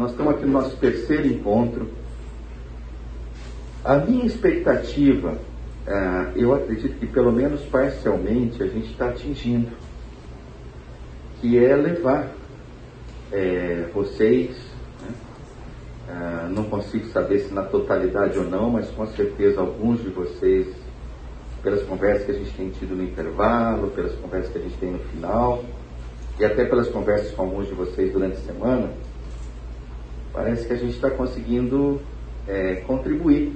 nós estamos aqui no nosso terceiro encontro. A minha expectativa, uh, eu acredito que pelo menos parcialmente a gente está atingindo, que é levar é, vocês, né? uh, não consigo saber se na totalidade ou não, mas com certeza alguns de vocês, pelas conversas que a gente tem tido no intervalo, pelas conversas que a gente tem no final, e até pelas conversas com alguns de vocês durante a semana, parece que a gente está conseguindo é, contribuir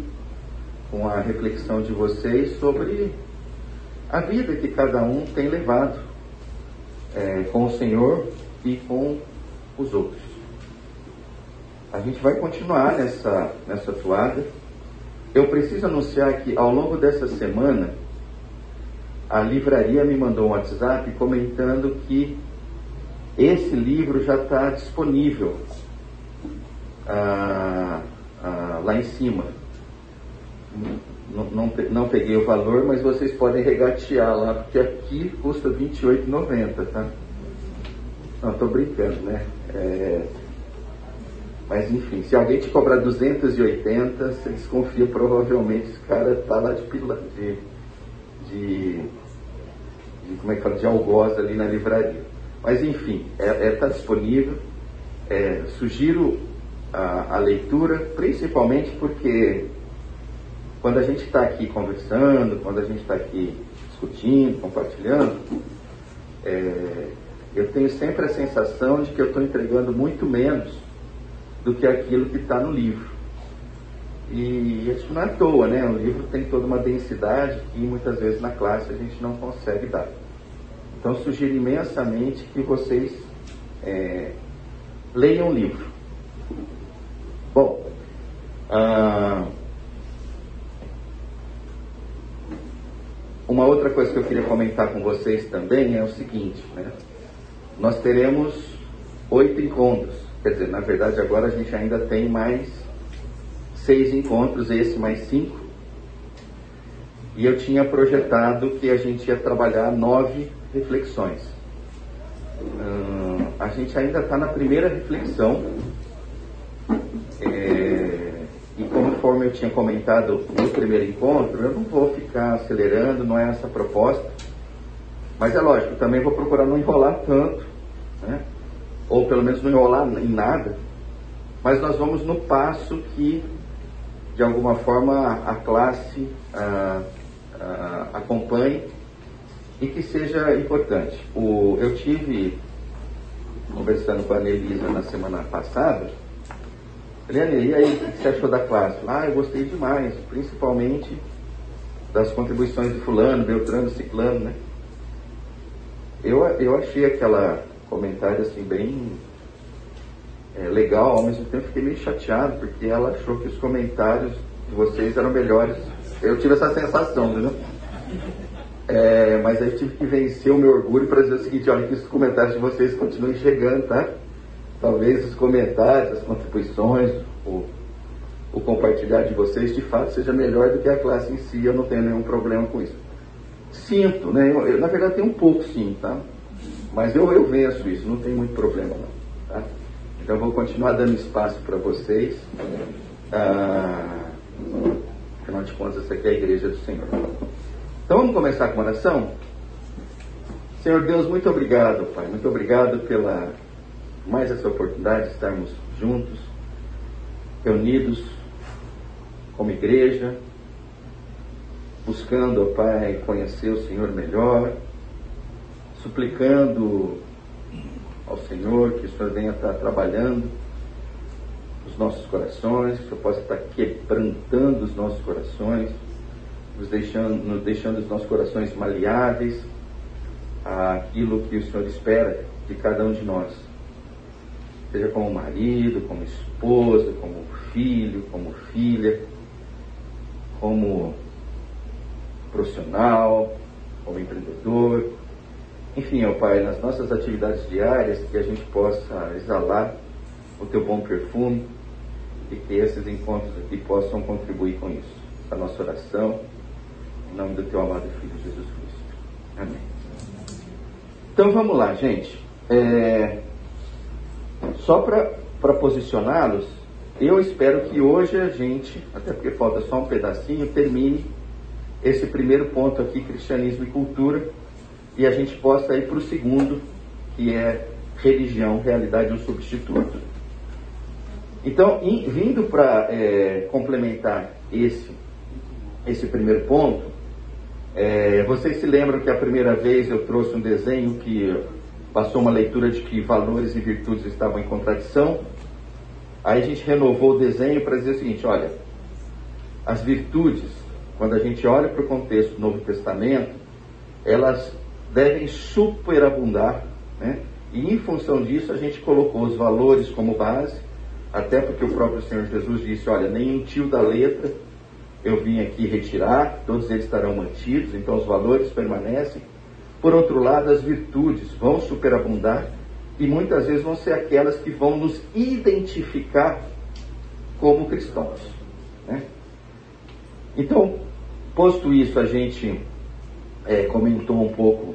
com a reflexão de vocês sobre a vida que cada um tem levado é, com o Senhor e com os outros. A gente vai continuar nessa, nessa toada. Eu preciso anunciar que ao longo dessa semana, a livraria me mandou um WhatsApp comentando que esse livro já está disponível ah, ah, lá em cima. Não, não, não, peguei o valor, mas vocês podem regatear lá, porque aqui custa R$ 28,90, tá? Não, estou brincando, né? É... Mas enfim, se alguém te cobrar 280, você desconfia, provavelmente esse cara está lá de, pila, de, de, de, como é que fala, de algoz ali na livraria. Mas enfim, é, é, tá disponível. É, sugiro a, a leitura, principalmente porque quando a gente está aqui conversando, quando a gente está aqui discutindo, compartilhando, é, eu tenho sempre a sensação de que eu estou entregando muito menos do que aquilo que está no livro. E isso não é à toa, né? O livro tem toda uma densidade que muitas vezes na classe a gente não consegue dar. Então, sugiro imensamente que vocês é, leiam o livro. Bom, ah, uma outra coisa que eu queria comentar com vocês também é o seguinte, né? Nós teremos oito encontros, quer dizer, na verdade agora a gente ainda tem mais seis encontros, esse mais cinco. E eu tinha projetado que a gente ia trabalhar nove reflexões. Uh, a gente ainda está na primeira reflexão, é, e eu tinha comentado no primeiro encontro, eu não vou ficar acelerando, não é essa a proposta. Mas é lógico, também vou procurar não enrolar tanto, né? ou pelo menos não enrolar em nada. Mas nós vamos no passo que, de alguma forma, a classe acompanhe e que seja importante. O, eu tive, conversando com a Nelisa na semana passada, Eliane, e aí, o que você achou da classe? Ah, eu gostei demais, principalmente das contribuições de fulano, Beltrano, Ciclano, né? Eu, eu achei aquela comentário assim bem é, legal, ao mesmo tempo fiquei meio chateado, porque ela achou que os comentários de vocês eram melhores. Eu tive essa sensação, entendeu? É, mas aí tive que vencer o meu orgulho para dizer o seguinte, olha que os comentários de vocês continuem chegando, tá? Talvez os comentários, as contribuições, o, o compartilhar de vocês de fato seja melhor do que a classe em si, eu não tenho nenhum problema com isso. Sinto, né? Eu, eu, na verdade tenho um pouco sim, tá? Mas eu, eu venço isso, não tem muito problema não. Tá? Então vou continuar dando espaço para vocês. Ah, afinal de contas, essa aqui é a igreja do Senhor. Então vamos começar com oração? Senhor Deus, muito obrigado, Pai. Muito obrigado pela mais essa oportunidade de estarmos juntos, reunidos como igreja, buscando, ó Pai, conhecer o Senhor melhor, suplicando ao Senhor que o Senhor venha estar trabalhando os nossos corações, que o Senhor possa estar quebrantando os nossos corações, nos deixando, nos deixando os nossos corações maleáveis àquilo que o Senhor espera de cada um de nós seja como marido, como esposa, como filho, como filha, como profissional, como empreendedor. Enfim, ó Pai, nas nossas atividades diárias, que a gente possa exalar o teu bom perfume e que esses encontros aqui possam contribuir com isso. A nossa oração, em nome do teu amado Filho Jesus Cristo. Amém. Então vamos lá, gente. É... Só para posicioná-los, eu espero que hoje a gente, até porque falta só um pedacinho, termine esse primeiro ponto aqui, cristianismo e cultura, e a gente possa ir para o segundo, que é religião, realidade ou substituto. Então, in, vindo para é, complementar esse, esse primeiro ponto, é, vocês se lembram que a primeira vez eu trouxe um desenho que passou uma leitura de que valores e virtudes estavam em contradição? Aí a gente renovou o desenho para dizer o seguinte: olha, as virtudes, quando a gente olha para o contexto do Novo Testamento, elas devem superabundar, né? e em função disso a gente colocou os valores como base, até porque o próprio Senhor Jesus disse: olha, nem um tio da letra eu vim aqui retirar, todos eles estarão mantidos, então os valores permanecem. Por outro lado, as virtudes vão superabundar e muitas vezes vão ser aquelas que vão nos identificar como cristãos. Né? Então, posto isso, a gente é, comentou um pouco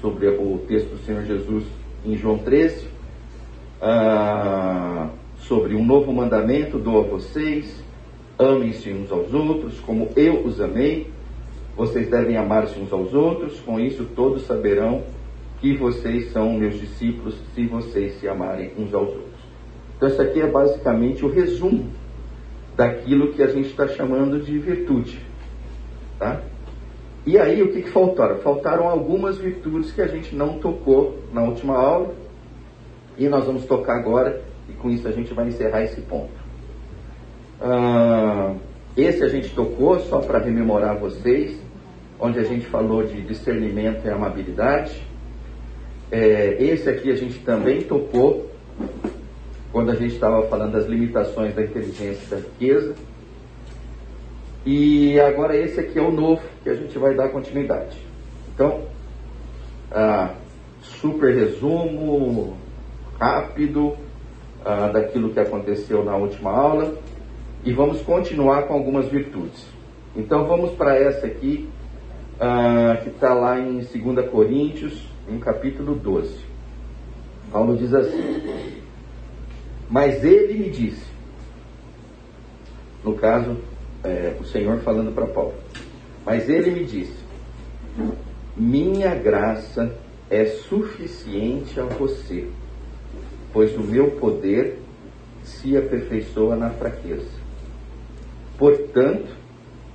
sobre o texto do Senhor Jesus em João 13, ah, sobre um novo mandamento dou a vocês, amem-se uns aos outros, como eu os amei, vocês devem amar-se uns aos outros, com isso todos saberão que vocês são meus discípulos se vocês se amarem uns aos outros. Então, isso aqui é basicamente o resumo daquilo que a gente está chamando de virtude. Tá? E aí, o que, que faltaram? Faltaram algumas virtudes que a gente não tocou na última aula, e nós vamos tocar agora, e com isso a gente vai encerrar esse ponto. Ah, esse a gente tocou só para rememorar vocês, onde a gente falou de discernimento e amabilidade. É, esse aqui a gente também tocou quando a gente estava falando das limitações da inteligência e da riqueza. E agora esse aqui é o novo que a gente vai dar continuidade. Então, ah, super resumo rápido ah, daquilo que aconteceu na última aula e vamos continuar com algumas virtudes. Então vamos para essa aqui, ah, que está lá em 2 Coríntios, em capítulo 12. Paulo diz assim: Mas ele me disse, no caso, é, o Senhor falando para Paulo, mas ele me disse: Minha graça é suficiente a você, pois o meu poder se aperfeiçoa na fraqueza. Portanto,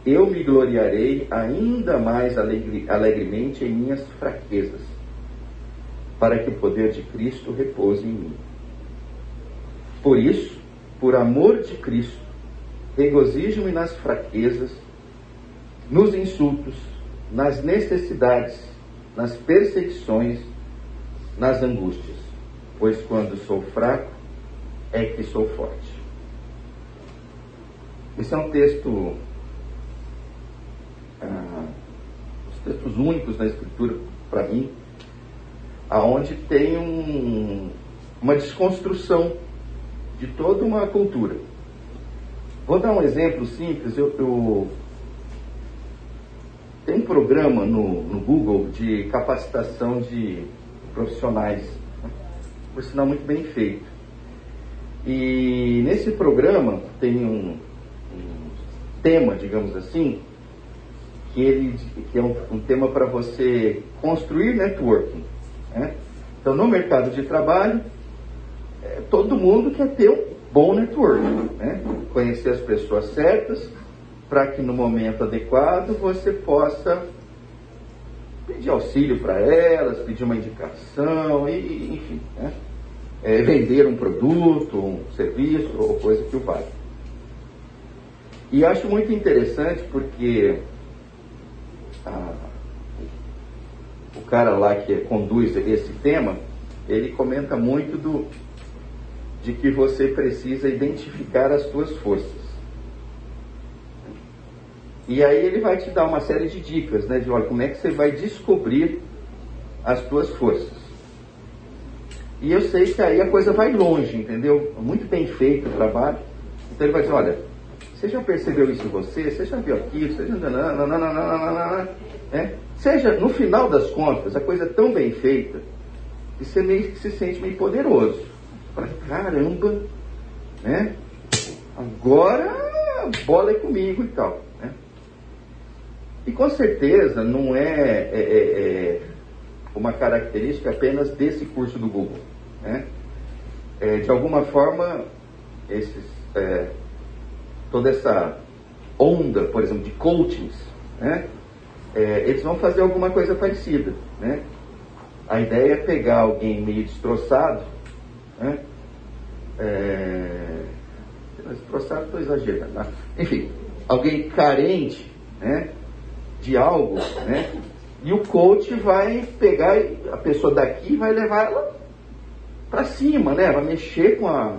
eu me gloriarei ainda mais alegre, alegremente em minhas fraquezas, para que o poder de Cristo repouse em mim. Por isso, por amor de Cristo, regozijo-me nas fraquezas, nos insultos, nas necessidades, nas perseguições, nas angústias, pois quando sou fraco é que sou forte. Esse é um texto, ah, os textos únicos na Escritura, para mim, aonde tem um, uma desconstrução de toda uma cultura. Vou dar um exemplo simples. Eu, eu tem um programa no, no, Google de capacitação de profissionais, né? por sinal muito bem feito. E nesse programa tem um, tema, digamos assim, que, ele, que é um, um tema para você construir networking. Né? Então, no mercado de trabalho, é, todo mundo quer ter um bom networking, né? conhecer as pessoas certas, para que no momento adequado você possa pedir auxílio para elas, pedir uma indicação, e, enfim, né? é, vender um produto, um serviço ou coisa que o valha. E acho muito interessante porque a, o cara lá que conduz esse tema, ele comenta muito do, de que você precisa identificar as suas forças. E aí ele vai te dar uma série de dicas, né? De olha, como é que você vai descobrir as tuas forças. E eu sei que aí a coisa vai longe, entendeu? Muito bem feito o trabalho. Então ele vai dizer, olha, você já percebeu isso em você? Você já viu aquilo? Você já... É? Seja, no final das contas, a coisa é tão bem feita que você meio que se sente meio poderoso. Fala, caramba, né? Agora a bola é comigo e tal. Né? E com certeza não é, é, é, é uma característica apenas desse curso do Google. Né? É, de alguma forma, esses, é, toda essa onda, por exemplo, de coachings, né? É, eles vão fazer alguma coisa parecida. Né? A ideia é pegar alguém meio destroçado, né? É, destroçado estou exagerando. Né? Enfim, alguém carente né? de algo, né? E o coach vai pegar a pessoa daqui e vai levar ela para cima, né? Vai mexer com a,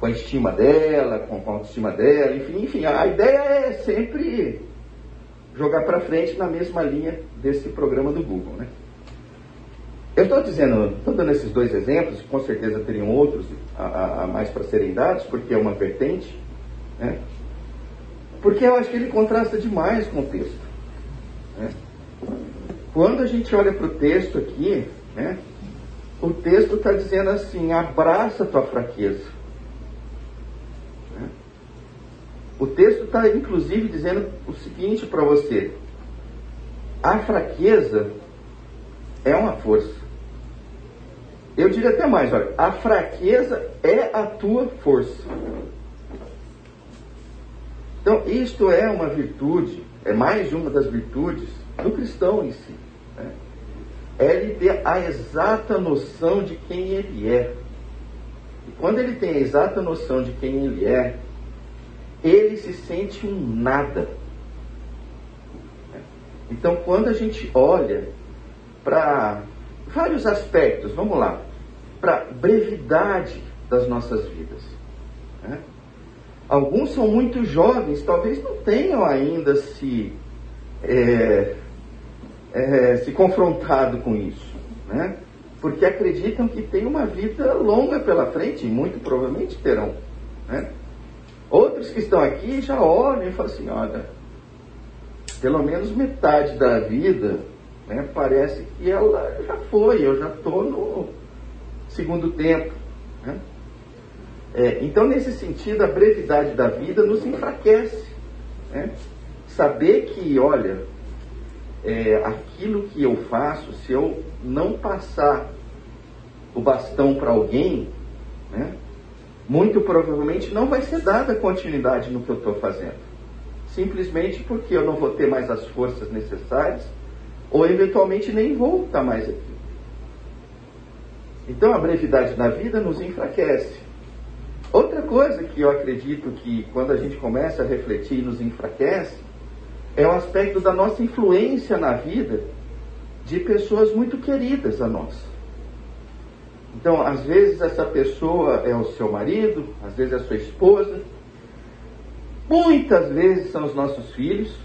com a estima dela, com a autoestima dela, enfim, enfim. A ideia é sempre jogar para frente na mesma linha desse programa do Google, né? Eu estou dizendo, estou dando esses dois exemplos, com certeza teriam outros a, a, a mais para serem dados, porque é uma vertente, né? Porque eu acho que ele contrasta demais com o texto. Né? Quando a gente olha para o texto aqui, né, o texto está dizendo assim: abraça tua fraqueza. Né? O texto está, inclusive, dizendo o seguinte para você: a fraqueza é uma força. Eu diria até mais: olha, a fraqueza é a tua força. Então, isto é uma virtude, é mais uma das virtudes do cristão em si. Né? É ele ter a exata noção de quem ele é. E quando ele tem a exata noção de quem ele é, ele se sente um nada. Então, quando a gente olha para vários aspectos, vamos lá, para brevidade das nossas vidas. Né? Alguns são muito jovens, talvez não tenham ainda se é, é, se confrontado com isso, né? Porque acreditam que tem uma vida longa pela frente, e muito provavelmente terão, né? Outros que estão aqui já olham e falam assim, olha, pelo menos metade da vida, né, parece que ela já foi, eu já estou no segundo tempo. Né? É, então, nesse sentido, a brevidade da vida nos enfraquece. Né? Saber que, olha, é, aquilo que eu faço, se eu não passar o bastão para alguém, né, muito provavelmente não vai ser dada continuidade no que eu estou fazendo. Simplesmente porque eu não vou ter mais as forças necessárias, ou eventualmente nem vou estar mais aqui. Então a brevidade da vida nos enfraquece. Outra coisa que eu acredito que quando a gente começa a refletir nos enfraquece é o aspecto da nossa influência na vida de pessoas muito queridas a nós. Então, às vezes essa pessoa é o seu marido, às vezes é a sua esposa, muitas vezes são os nossos filhos,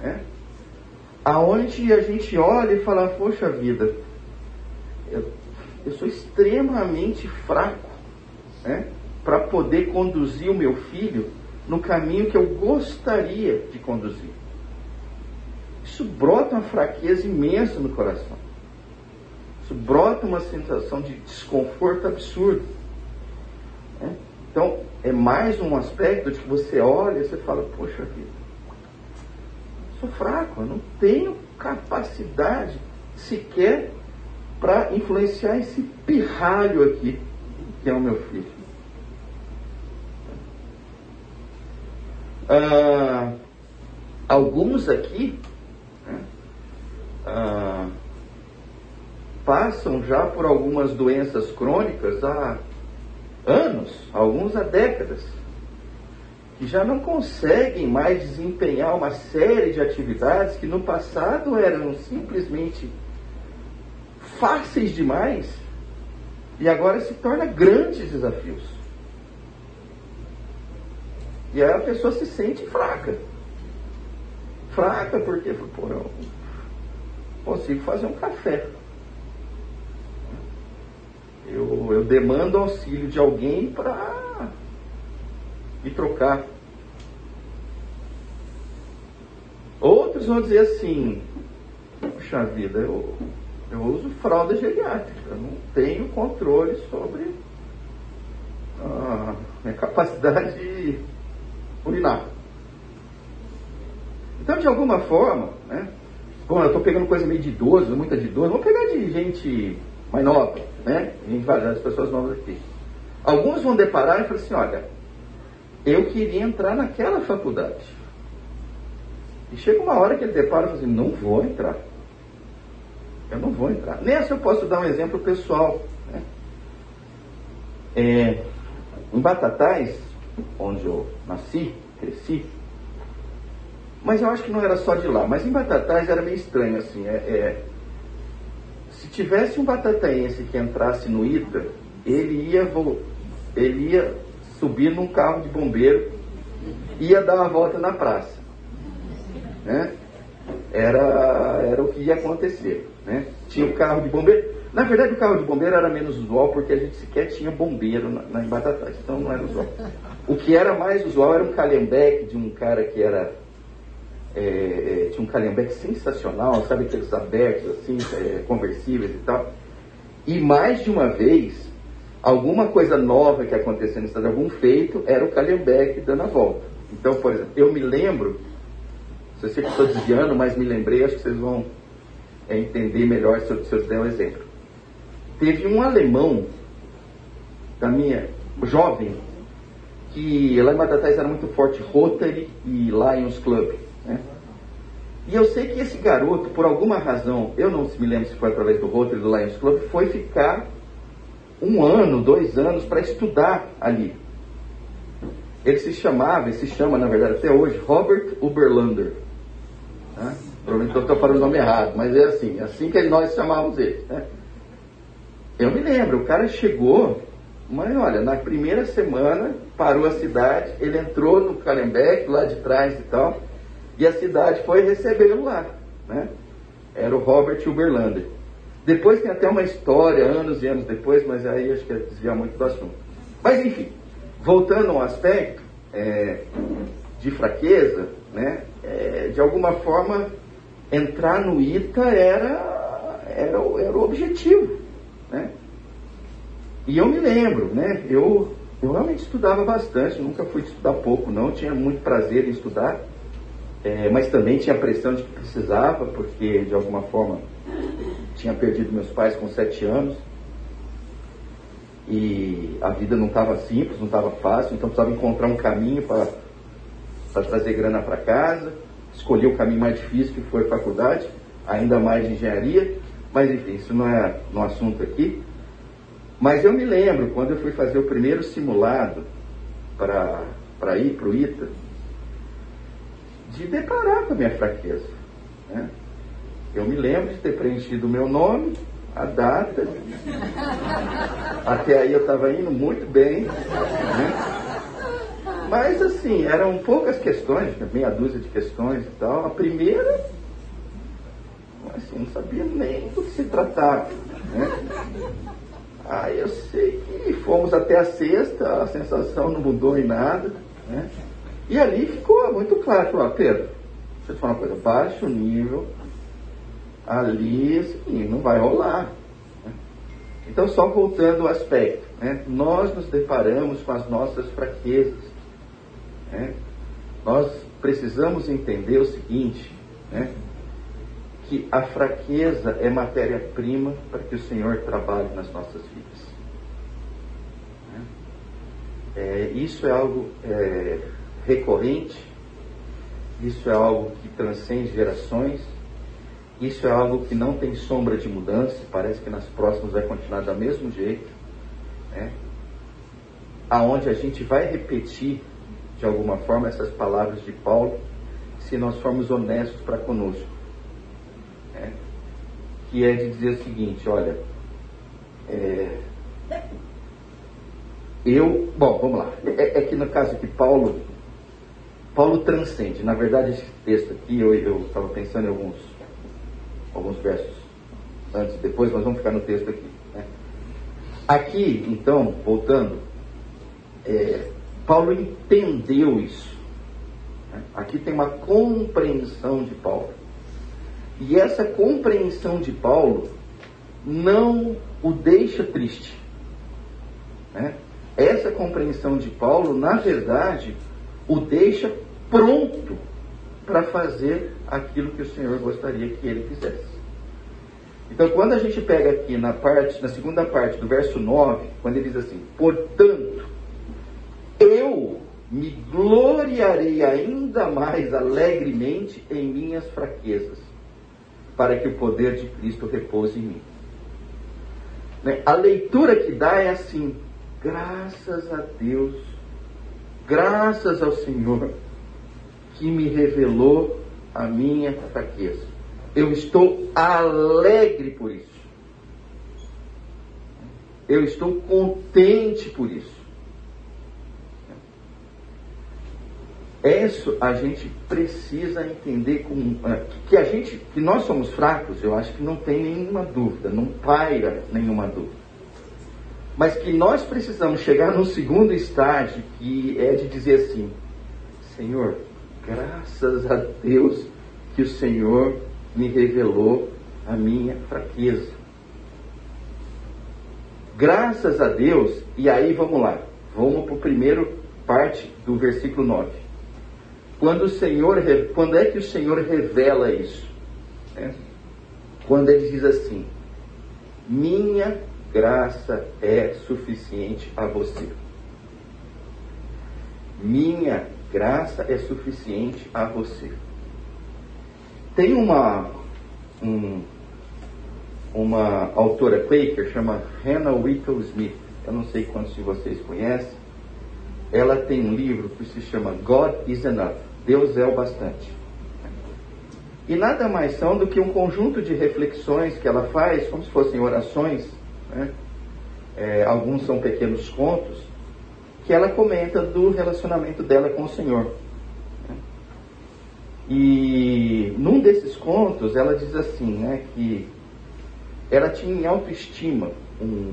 né? aonde a gente olha e fala, poxa vida, eu, eu sou extremamente fraco né? para poder conduzir o meu filho no caminho que eu gostaria de conduzir isso brota uma fraqueza imensa no coração. Isso brota uma sensação de desconforto absurdo. Né? Então, é mais um aspecto de que você olha e você fala, poxa vida, sou fraco, eu não tenho capacidade sequer para influenciar esse pirralho aqui, que é o meu filho. Ah, alguns aqui ah, passam já por algumas doenças crônicas há anos, alguns há décadas, que já não conseguem mais desempenhar uma série de atividades que no passado eram simplesmente fáceis demais e agora se tornam grandes desafios. E aí a pessoa se sente fraca. Fraca porque, pô, eu consigo fazer um café. Eu, eu demando auxílio de alguém para me trocar. Outros vão dizer assim, puxa vida, eu, eu uso fralda geriátrica, eu não tenho controle sobre a minha capacidade de urinar. Então, de alguma forma, né? Bom, eu estou pegando coisa meio de idoso, muita de idoso, vou pegar de gente mais nova, né? Gente, as pessoas novas aqui. Alguns vão deparar e falar assim, olha, eu queria entrar naquela faculdade. E chega uma hora que ele depara e fala assim, não vou entrar. Eu não vou entrar. Nessa eu posso dar um exemplo pessoal. Né? É, em Batatais, onde eu nasci, cresci, mas eu acho que não era só de lá. Mas em Batatais era meio estranho, assim. É, é, se tivesse um batataense que entrasse no ITA, ele ia, ele ia subir num carro de bombeiro, ia dar uma volta na praça. Né? Era, era o que ia acontecer. Né? Tinha o carro de bombeiro. Na verdade, o carro de bombeiro era menos usual porque a gente sequer tinha bombeiro na, na Batatais, então não era usual. O que era mais usual era um calhambeque de um cara que era é, é, tinha um calhambeque sensacional, sabe aqueles abertos assim, é, conversíveis e tal. E mais de uma vez, alguma coisa nova que acontecia no estado, algum feito, era o calhambeque dando a volta. Então, por exemplo, eu me lembro, se eu sei que estou desviando, mas me lembrei, acho que vocês vão é, entender melhor se eu, se eu der um exemplo. Teve um alemão da minha jovem que lá em Batatais era muito forte Rotary e Lions Club. E eu sei que esse garoto, por alguma razão, eu não me lembro se foi através do Rotary do Lions Club, foi ficar um ano, dois anos para estudar ali. Ele se chamava, e se chama na verdade até hoje, Robert Uberlander. Né? Provavelmente estou falando o nome errado, mas é assim, é assim que nós chamávamos ele. Né? Eu me lembro, o cara chegou, mas olha, na primeira semana parou a cidade, ele entrou no Calembek, lá de trás e tal, e a cidade foi recebê-lo lá. Né? Era o Robert Uberlander. Depois tem até uma história, anos e anos depois, mas aí acho que é desviar muito do assunto. Mas enfim, voltando ao aspecto é, de fraqueza, né? É, de alguma forma, entrar no ITA era, era, era o objetivo. Né? E eu me lembro, né? eu, eu realmente estudava bastante, nunca fui estudar pouco, não, tinha muito prazer em estudar é, mas também tinha a pressão de que precisava, porque de alguma forma tinha perdido meus pais com sete anos e a vida não estava simples, não estava fácil, então precisava encontrar um caminho para trazer grana para casa. Escolhi o caminho mais difícil, que foi faculdade, ainda mais de engenharia, mas enfim, isso não é no assunto aqui. Mas eu me lembro, quando eu fui fazer o primeiro simulado para ir para o ITA, de deparar com a minha fraqueza. Né? Eu me lembro de ter preenchido o meu nome, a data. Até aí eu estava indo muito bem. Né? Mas assim, eram poucas questões, meia dúzia de questões e tal. A primeira, assim, não sabia nem do que se tratava. Né? Aí eu sei que fomos até a sexta, a sensação não mudou em nada. Né? E ali ficou muito claro, falou, Pedro, deixa eu uma coisa, baixa o nível, ali assim, não vai rolar. Né? Então, só voltando ao aspecto, né? nós nos deparamos com as nossas fraquezas. Né? Nós precisamos entender o seguinte, né? que a fraqueza é matéria-prima para que o Senhor trabalhe nas nossas vidas. Né? É, isso é algo é, recorrente, isso é algo que transcende gerações, isso é algo que não tem sombra de mudança, parece que nas próximas vai continuar do mesmo jeito, né? aonde a gente vai repetir de alguma forma essas palavras de Paulo, se nós formos honestos para conosco, né? que é de dizer o seguinte, olha, é, eu, bom, vamos lá, é, é que no caso que Paulo Paulo transcende. Na verdade, esse texto aqui, eu estava pensando em alguns, alguns versos antes e depois, mas vamos ficar no texto aqui. Né? Aqui, então, voltando, é, Paulo entendeu isso. Né? Aqui tem uma compreensão de Paulo. E essa compreensão de Paulo não o deixa triste. Né? essa compreensão de Paulo, na verdade, o deixa pronto para fazer aquilo que o Senhor gostaria que ele fizesse. Então, quando a gente pega aqui na parte, na segunda parte do verso 9, quando ele diz assim: "Portanto, eu me gloriarei ainda mais alegremente em minhas fraquezas, para que o poder de Cristo repouse em mim." Né? A leitura que dá é assim: graças a Deus, graças ao Senhor que me revelou a minha fraqueza. Eu estou alegre por isso. Eu estou contente por isso. Isso a gente precisa entender com, é, que a gente, que nós somos fracos, eu acho que não tem nenhuma dúvida, não paira nenhuma dúvida. Mas que nós precisamos chegar no segundo estágio, que é de dizer assim: Senhor, graças a Deus que o Senhor me revelou a minha fraqueza. Graças a Deus, e aí vamos lá, vamos para o primeiro parte do versículo 9. Quando o Senhor, quando é que o Senhor revela isso? É? Quando ele diz assim: Minha graça é suficiente a você. Minha graça é suficiente a você. Tem uma, um, uma autora Quaker, chama Hannah Whittle Smith, eu não sei quantos de vocês conhecem, ela tem um livro que se chama God is Enough, Deus é o bastante. E nada mais são do que um conjunto de reflexões que ela faz, como se fossem orações, né? é, alguns são pequenos contos, que ela comenta do relacionamento dela com o Senhor. E num desses contos ela diz assim, né, que ela tinha em autoestima um,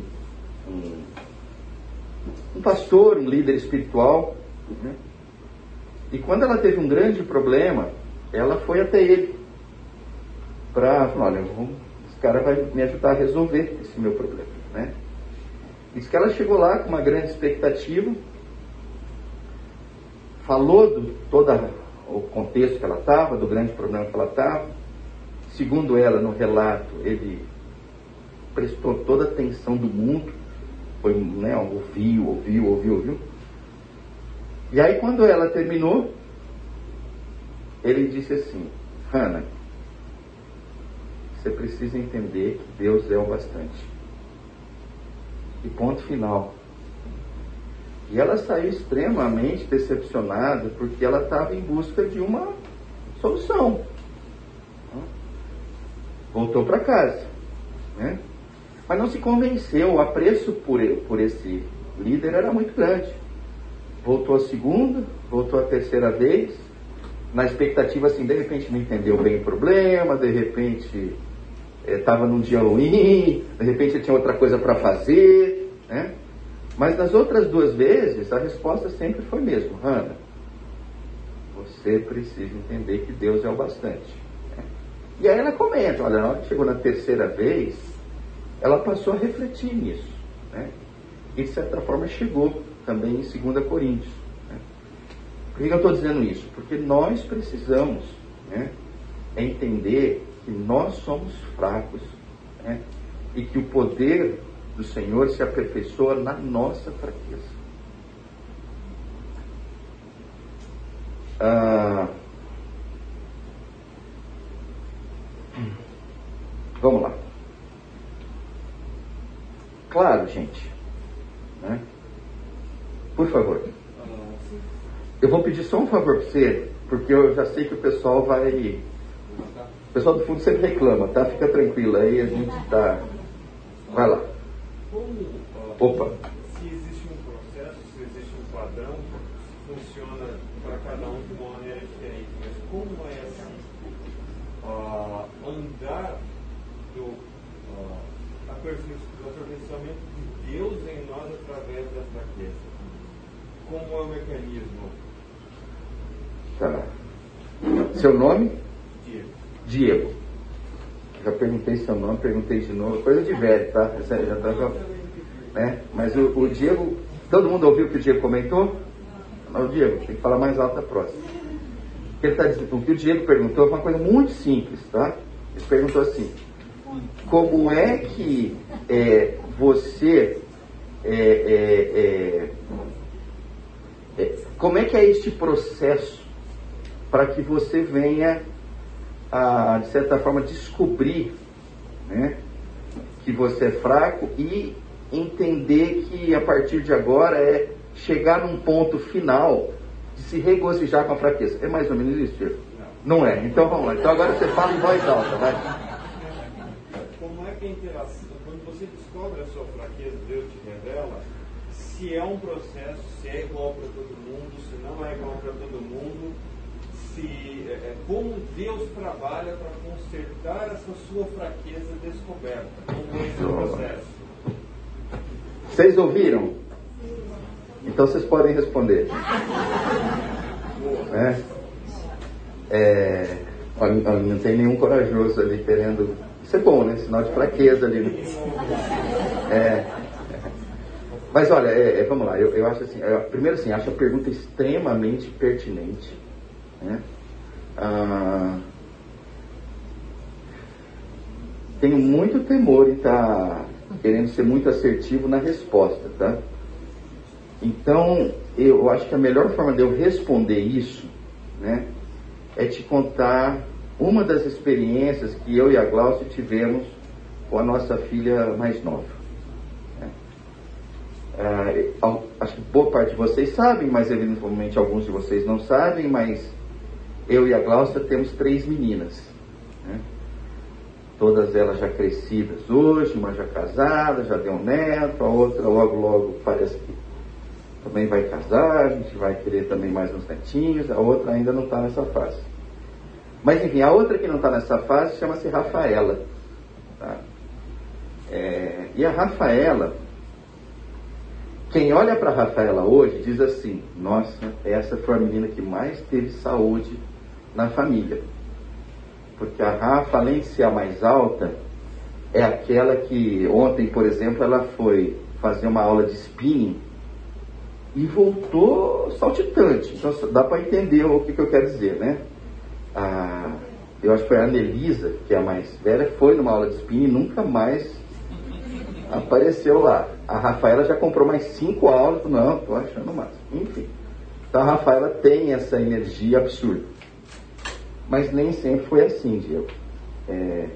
um, um pastor, um líder espiritual, né? e quando ela teve um grande problema, ela foi até ele para falar, olha, esse cara vai me ajudar a resolver esse meu problema? Diz que ela chegou lá com uma grande expectativa, falou do toda o contexto que ela estava, do grande problema que ela estava. Segundo ela, no relato, ele prestou toda a atenção do mundo, foi, né, ouviu, ouviu, ouviu, ouviu. E aí, quando ela terminou, ele disse assim: Hannah, você precisa entender que Deus é o bastante. E ponto final. E ela saiu extremamente decepcionada porque ela estava em busca de uma solução. Voltou para casa. Né? Mas não se convenceu, o apreço por, por esse líder era muito grande. Voltou a segunda, voltou a terceira vez, na expectativa assim, de repente não entendeu bem o problema, de repente estava eh, num dia ruim, de repente tinha outra coisa para fazer, né? Mas nas outras duas vezes, a resposta sempre foi mesmo, Hannah, você precisa entender que Deus é o bastante. E aí ela comenta, olha, na hora que chegou na terceira vez, ela passou a refletir nisso. Né? E de certa forma chegou também em 2 Coríntios. Né? Por que eu estou dizendo isso? Porque nós precisamos né, entender que nós somos fracos né, e que o poder do Senhor se aperfeiçoa na nossa fraqueza. Ah, vamos lá. Claro, gente. Né? Por favor. Eu vou pedir só um favor para você, porque eu já sei que o pessoal vai. O pessoal do fundo sempre reclama, tá? Fica tranquilo aí, a gente tá. Vai lá. Opa. Se existe um processo, se existe um padrão, funciona para cada um de uma maneira diferente. Mas como é assim? Uh, andar do uh, aperfeiçoamento de Deus em nós através da fraqueza. Como é o mecanismo? Tá. Seu nome? Diego. Já perguntei seu nome, perguntei de novo, coisa de velho, tá? Já tá né? Mas o, o Diego, Todo mundo ouviu o que o Diego comentou? Não, o Diego, tem que falar mais alto a próxima. Ele tá dizendo, o que o Diego perguntou foi uma coisa muito simples, tá? Ele perguntou assim, como é que é, você é, é, é, é como é que é este processo para que você venha a, de certa forma, descobrir né, que você é fraco e entender que a partir de agora é chegar num ponto final de se regozijar com a fraqueza. É mais ou menos isso, Diego? Não. Não é. Então vamos lá. Então agora você fala em voz alta, vai. Como é que a interação, quando você descobre a sua fraqueza, Deus te revela, se é um processo, se é igual para todo mundo, se não é igual para todo mundo, se é, é como Deus trabalha para consertar essa sua fraqueza descoberta, como esse processo. Vocês ouviram? Então vocês podem responder. É, é, não tem nenhum corajoso ali querendo. Isso é bom, né? Sinal de fraqueza ali. Né? É, mas olha, é, é, vamos lá, eu, eu acho assim, eu, primeiro assim, acho a pergunta extremamente pertinente. Né? Ah, tenho muito temor em estar tá querendo ser muito assertivo na resposta, tá? Então, eu acho que a melhor forma de eu responder isso, né, é te contar uma das experiências que eu e a Glaucia tivemos com a nossa filha mais nova. Né? Ah, acho que boa parte de vocês sabem, mas eventualmente alguns de vocês não sabem, mas eu e a Glaucia temos três meninas. Né? todas elas já crescidas hoje, uma já casada, já deu um neto, a outra logo, logo parece que também vai casar, a gente vai querer também mais uns netinhos, a outra ainda não está nessa fase. Mas enfim, a outra que não está nessa fase chama-se Rafaela. Tá? É, e a Rafaela, quem olha para a Rafaela hoje diz assim: nossa, essa foi a menina que mais teve saúde na família porque a Rafa, além de ser a mais alta, é aquela que ontem, por exemplo, ela foi fazer uma aula de spinning e voltou saltitante. Então dá para entender o que, que, eu quero dizer, né? A, eu acho que foi a Anelisa, que é a mais velha, foi numa aula de spinning e nunca mais apareceu lá. A Rafaela já comprou mais cinco aulas, não, tô achando mais. Enfim. Então a Rafaela tem essa energia absurda. Mas nem sempre foi assim, Diego. É,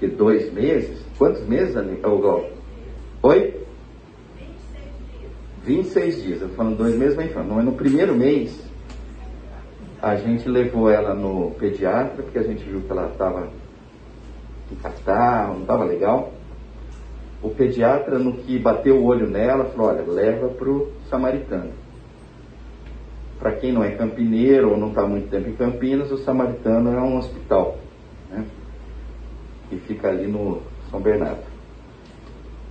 que dois meses? Quantos meses, Gal? Oi? 26 dias. Eu falando dois meses, mas falando. No primeiro mês, a gente levou ela no pediatra, porque a gente viu que ela estava catarro, não estava legal. O pediatra, no que bateu o olho nela, falou: olha, leva para o samaritano. Para quem não é campineiro ou não está muito tempo em Campinas, o Samaritano é um hospital, né? Que fica ali no São Bernardo.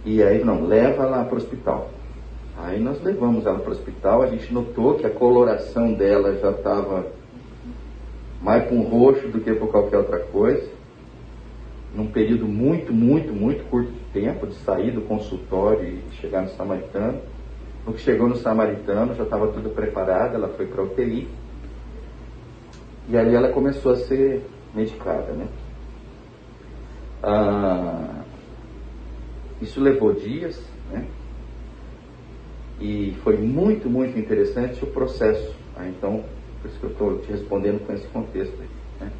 E aí, não, leva lá para o hospital. Aí nós levamos ela para o hospital, a gente notou que a coloração dela já estava mais um roxo do que para qualquer outra coisa. Num período muito, muito, muito curto de tempo de sair do consultório e chegar no Samaritano. No que chegou no Samaritano, já estava tudo preparado, ela foi para a UTI. E ali ela começou a ser medicada, né? Ah, isso levou dias, né? E foi muito, muito interessante o processo. Ah, então, por isso que eu estou te respondendo com esse contexto. Aí, né?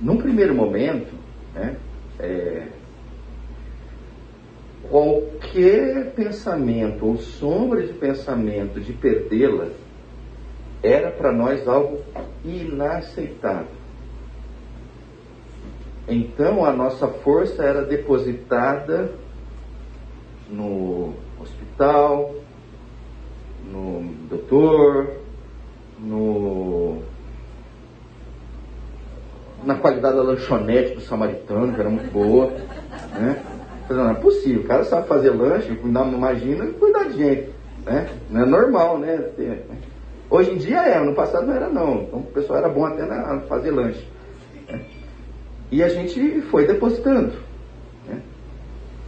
Num primeiro momento, né, é, qualquer pensamento ou sombra de pensamento de perdê-la era para nós algo inaceitável. Então a nossa força era depositada no hospital, no doutor, no, na qualidade da lanchonete do samaritano, que era muito boa, né? Não é possível, o cara sabe fazer lanche, imagina cuidar de gente. Né? Não é normal, né? Hoje em dia é, no passado não era não. Então o pessoal era bom até na, fazer lanche. Né? E a gente foi depositando. Né?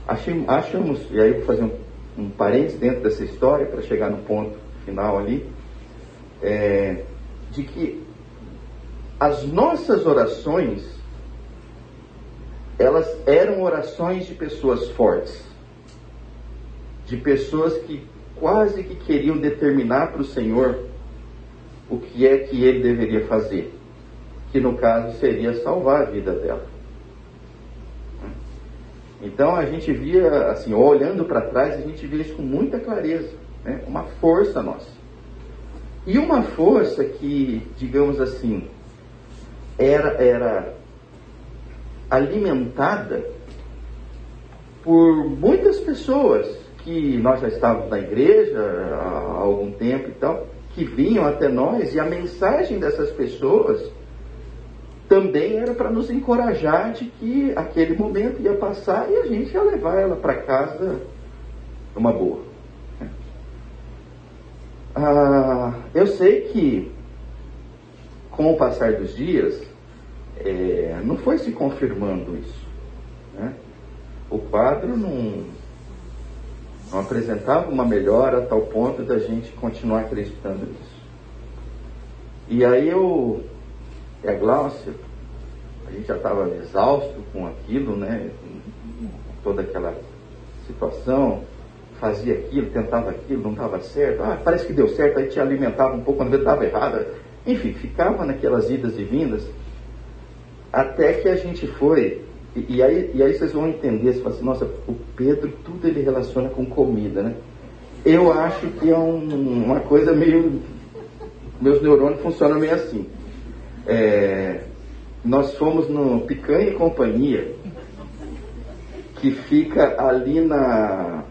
Achamos, e aí vou fazer um um parênteses dentro dessa história para chegar no ponto final ali, é, de que as nossas orações elas eram orações de pessoas fortes, de pessoas que quase que queriam determinar para o Senhor o que é que ele deveria fazer, que no caso seria salvar a vida dela. Então a gente via, assim, olhando para trás, a gente via isso com muita clareza, né? uma força nossa. E uma força que, digamos assim, era, era alimentada por muitas pessoas que nós já estávamos na igreja há algum tempo e tal, que vinham até nós, e a mensagem dessas pessoas também era para nos encorajar de que aquele momento ia passar e a gente ia levar ela para casa uma boa. Ah, eu sei que com o passar dos dias é, não foi se confirmando isso. Né? O quadro não, não apresentava uma melhora a tal ponto da gente continuar acreditando nisso. E aí eu e a Glaucia, a gente já estava exausto com aquilo, né? Com toda aquela situação, fazia aquilo, tentava aquilo, não estava certo, ah, parece que deu certo, aí te alimentava um pouco quando estava errado. Enfim, ficava naquelas idas e vindas, até que a gente foi, e, e aí, e aí vocês vão entender, você fala assim, nossa, o Pedro, tudo ele relaciona com comida, né? Eu acho que é um, uma coisa meio. Meus neurônios funcionam meio assim. É, nós fomos no Picanha e Companhia, que fica ali na.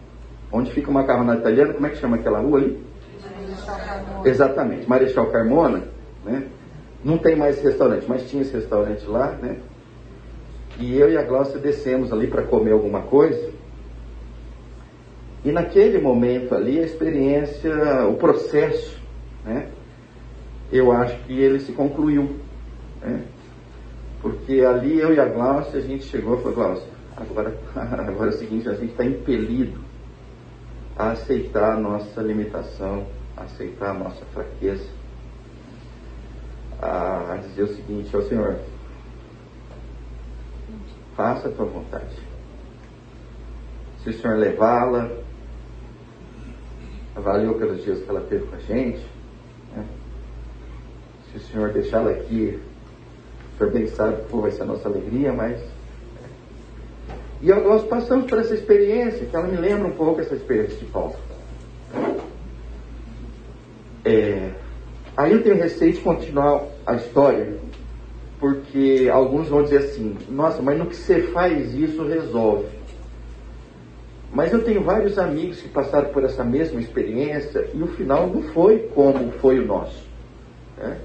Onde fica o macarrão italiana, como é que chama aquela rua ali? Exatamente, Marechal Carmona, né? Não tem mais restaurante, mas tinha esse restaurante lá, né? E eu e a Glaucia descemos ali para comer alguma coisa. E naquele momento ali, a experiência, o processo, né? Eu acho que ele se concluiu. Né? Porque ali eu e a Glaucia, a gente chegou e falou, Glaucia, agora, agora é o seguinte, a gente está impelido a aceitar a nossa limitação, a aceitar a nossa fraqueza, a dizer o seguinte ao Senhor, faça a tua vontade. Se o Senhor levá-la, avaliou pelos dias que ela teve com a gente, né? se o Senhor deixá-la aqui senhor bem sabe que vai ser a nossa alegria, mas. E nós passamos por essa experiência, que ela me lembra um pouco essa experiência de Paulo. É, aí eu tenho receio de continuar a história, porque alguns vão dizer assim: nossa, mas no que você faz isso resolve. Mas eu tenho vários amigos que passaram por essa mesma experiência e o final não foi como foi o nosso. Né?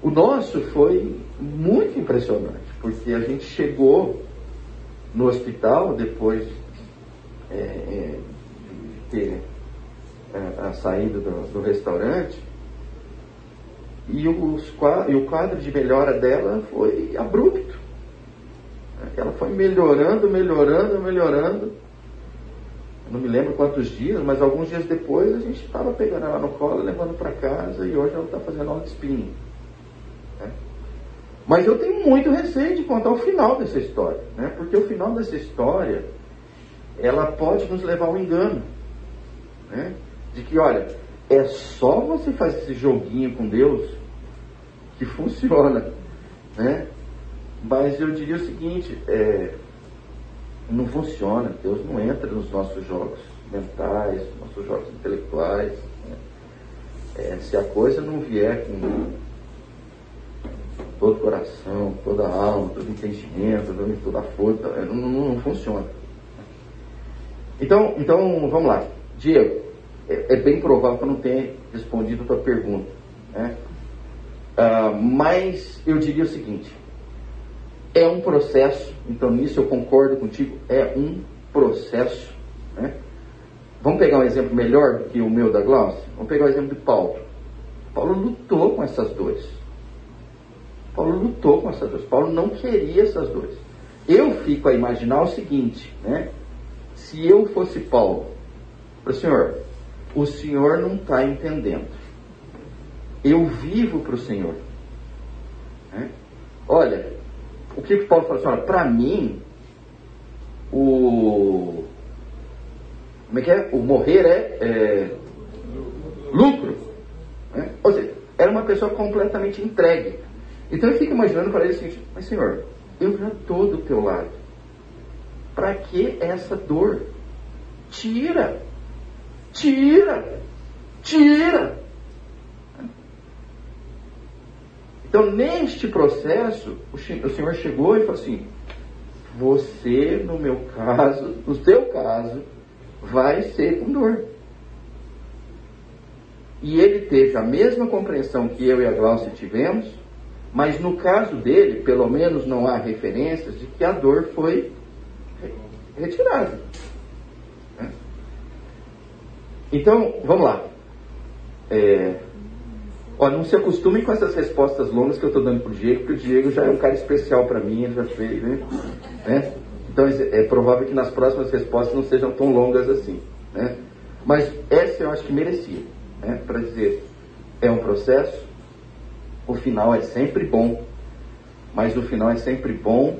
O nosso foi muito impressionante, porque a gente chegou no hospital depois é, de ter é, a saída do, do restaurante e, os, e o quadro de melhora dela foi abrupto. Ela foi melhorando, melhorando, melhorando. não me lembro quantos dias, mas alguns dias depois a gente estava pegando ela no colo, levando para casa e hoje ela está fazendo aula de spinning. Mas eu tenho muito receio de contar o final dessa história, né? porque o final dessa história ela pode nos levar ao engano. Né? De que, olha, é só você fazer esse joguinho com Deus que funciona. Né? Mas eu diria o seguinte, é, não funciona, Deus não entra nos nossos jogos mentais, nossos jogos intelectuais. Né? É, se a coisa não vier com todo o coração, toda a alma, todo o entendimento, toda a força, é, não, não, não funciona. Então, então, vamos lá. Diego, é, é bem provável que eu não tenha respondido a tua pergunta. Né? Uh, mas eu diria o seguinte: é um processo, então nisso eu concordo contigo, é um processo. Né? Vamos pegar um exemplo melhor que o meu da Glaucia? Vamos pegar o exemplo de Paulo. Paulo lutou com essas dores. Paulo lutou com essas dores. Paulo não queria essas dores. Eu fico a imaginar o seguinte, né? Se eu fosse Paulo Falei, Senhor, o Senhor não está entendendo. Eu vivo para o Senhor. É? Olha, o que, que Paulo fala assim? Para mim, o. Como é que é? O morrer é, é lucro. É? Ou seja, era uma pessoa completamente entregue. Então eu fico imaginando para ele o seguinte: Mas Senhor, eu já estou do teu lado. Para que essa dor? Tira! Tira! Tira! Então, neste processo, o Senhor chegou e falou assim: Você, no meu caso, no seu caso, vai ser com dor. E ele teve a mesma compreensão que eu e a Glaucia tivemos, mas no caso dele, pelo menos não há referências de que a dor foi retirada. Né? Então, vamos lá. É, ó, não se acostume com essas respostas longas que eu estou dando para o Diego, porque o Diego já é um cara especial para mim, ele já fez, né? né? Então é provável que nas próximas respostas não sejam tão longas assim. Né? Mas essa eu acho que merecia, né? para dizer, é um processo, o final é sempre bom, mas o final é sempre bom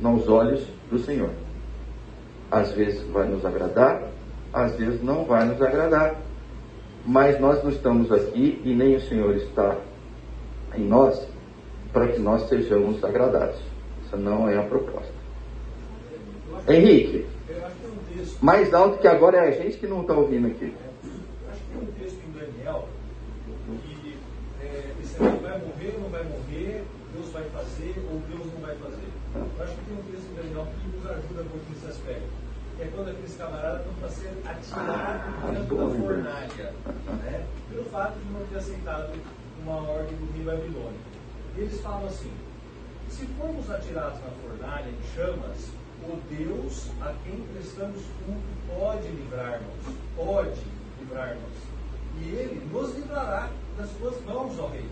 nos olhos do Senhor. Às vezes vai nos agradar, às vezes não vai nos agradar, mas nós não estamos aqui e nem o Senhor está em nós para que nós sejamos agradados. Essa não é a proposta. Henrique, mais alto que agora é a gente que não está ouvindo aqui. Acho que tem um texto em Daniel que é, esse vai morrer ou não vai morrer, Deus vai fazer ou Deus não vai fazer. Eu acho que tem um texto em Daniel que nos ajuda muito nesse aspecto. É quando aqueles camaradas estão para ser atirados ah, dentro da fornalha, né? pelo fato de não ter aceitado uma ordem do rei Babilônico. Eles falam assim: se formos atirados na fornalha em chamas, o Deus a quem prestamos culto pode livrar-nos, pode livrar-nos. E ele nos livrará das suas mãos, ó rei.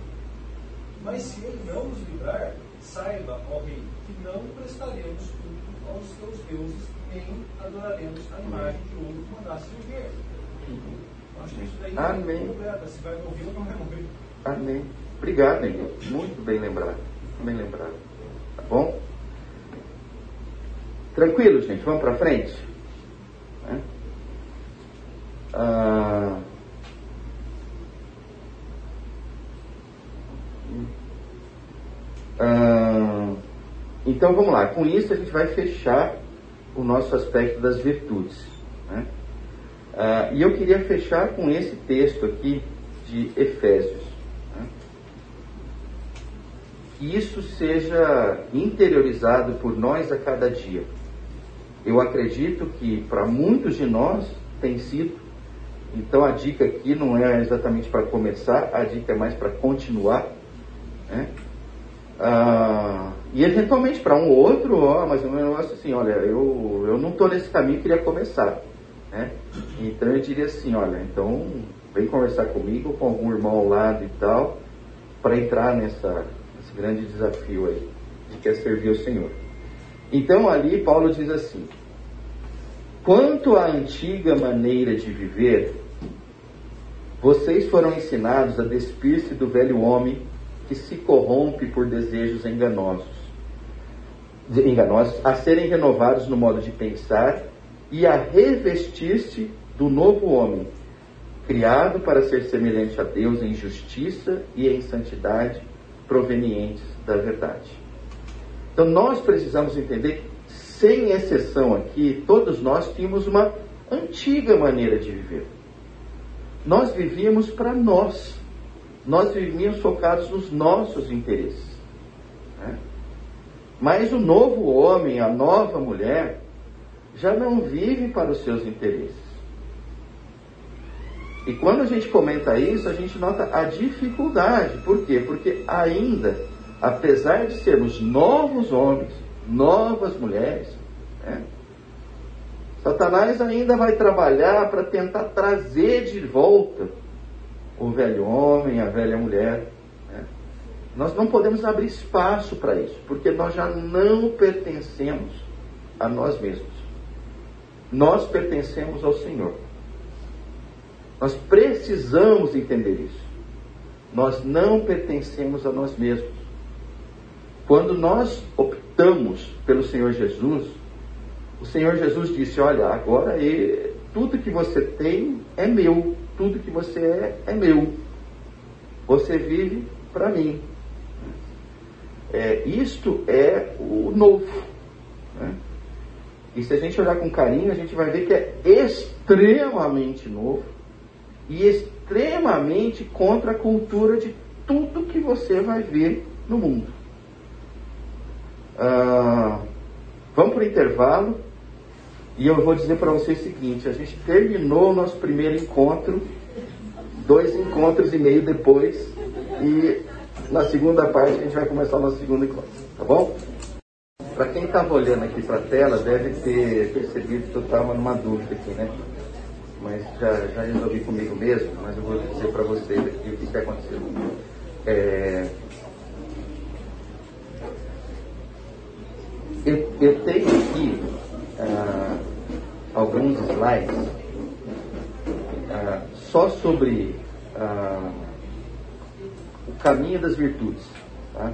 Mas se ele não nos livrar, saiba, ó rei, que não prestaremos culto aos teus deuses, nem adoraremos a imagem de ouro que mandasse viver. Acho que isso daí Amém. é completa, se vai morrer ou não vai morrer. Amém. Obrigado, Henrique. Muito bem lembrado. Bem lembrado. Tá bom? Tranquilo, gente? Vamos para frente? Né? Ah, ah, então vamos lá. Com isso a gente vai fechar o nosso aspecto das virtudes. Né? Ah, e eu queria fechar com esse texto aqui de Efésios. Né? Que isso seja interiorizado por nós a cada dia. Eu acredito que para muitos de nós tem sido. Então a dica aqui não é exatamente para começar, a dica é mais para continuar. Né? Ah, e eventualmente para um outro, ó, mas um negócio assim, olha, eu, eu não estou nesse caminho, queria começar. Né? Então eu diria assim, olha, então vem conversar comigo, com algum irmão ao lado e tal, para entrar nessa, nesse grande desafio aí, de quer servir o Senhor. Então ali Paulo diz assim: quanto à antiga maneira de viver, vocês foram ensinados a despir-se do velho homem que se corrompe por desejos enganosos, enganosos, a serem renovados no modo de pensar e a revestir-se do novo homem, criado para ser semelhante a Deus em justiça e em santidade provenientes da verdade. Então nós precisamos entender que, sem exceção aqui, todos nós tínhamos uma antiga maneira de viver. Nós vivíamos para nós. Nós vivíamos focados nos nossos interesses. Né? Mas o novo homem, a nova mulher, já não vive para os seus interesses. E quando a gente comenta isso, a gente nota a dificuldade. Por quê? Porque ainda apesar de sermos novos homens, novas mulheres, né, Satanás ainda vai trabalhar para tentar trazer de volta o velho homem, a velha mulher. Nós não podemos abrir espaço para isso, porque nós já não pertencemos a nós mesmos. Nós pertencemos ao Senhor. Nós precisamos entender isso. Nós não pertencemos a nós mesmos. Quando nós optamos pelo Senhor Jesus, o Senhor Jesus disse: Olha, agora tudo que você tem é meu, tudo que você é é meu. Você vive para mim. É, isto é o novo. Né? E se a gente olhar com carinho, a gente vai ver que é extremamente novo e extremamente contra a cultura de tudo que você vai ver no mundo. Ah, vamos para o intervalo e eu vou dizer para vocês o seguinte: a gente terminou o nosso primeiro encontro, dois encontros e meio depois, e na segunda parte a gente vai começar o nosso segundo encontro, tá bom? Para quem estava olhando aqui para a tela, deve ter percebido que eu estava numa dúvida aqui, né? Mas já, já resolvi comigo mesmo, mas eu vou dizer para vocês aqui o que, que aconteceu. É... Eu, eu, tenho aqui ah, alguns slides ah, só sobre ah, caminho das virtudes. Tá?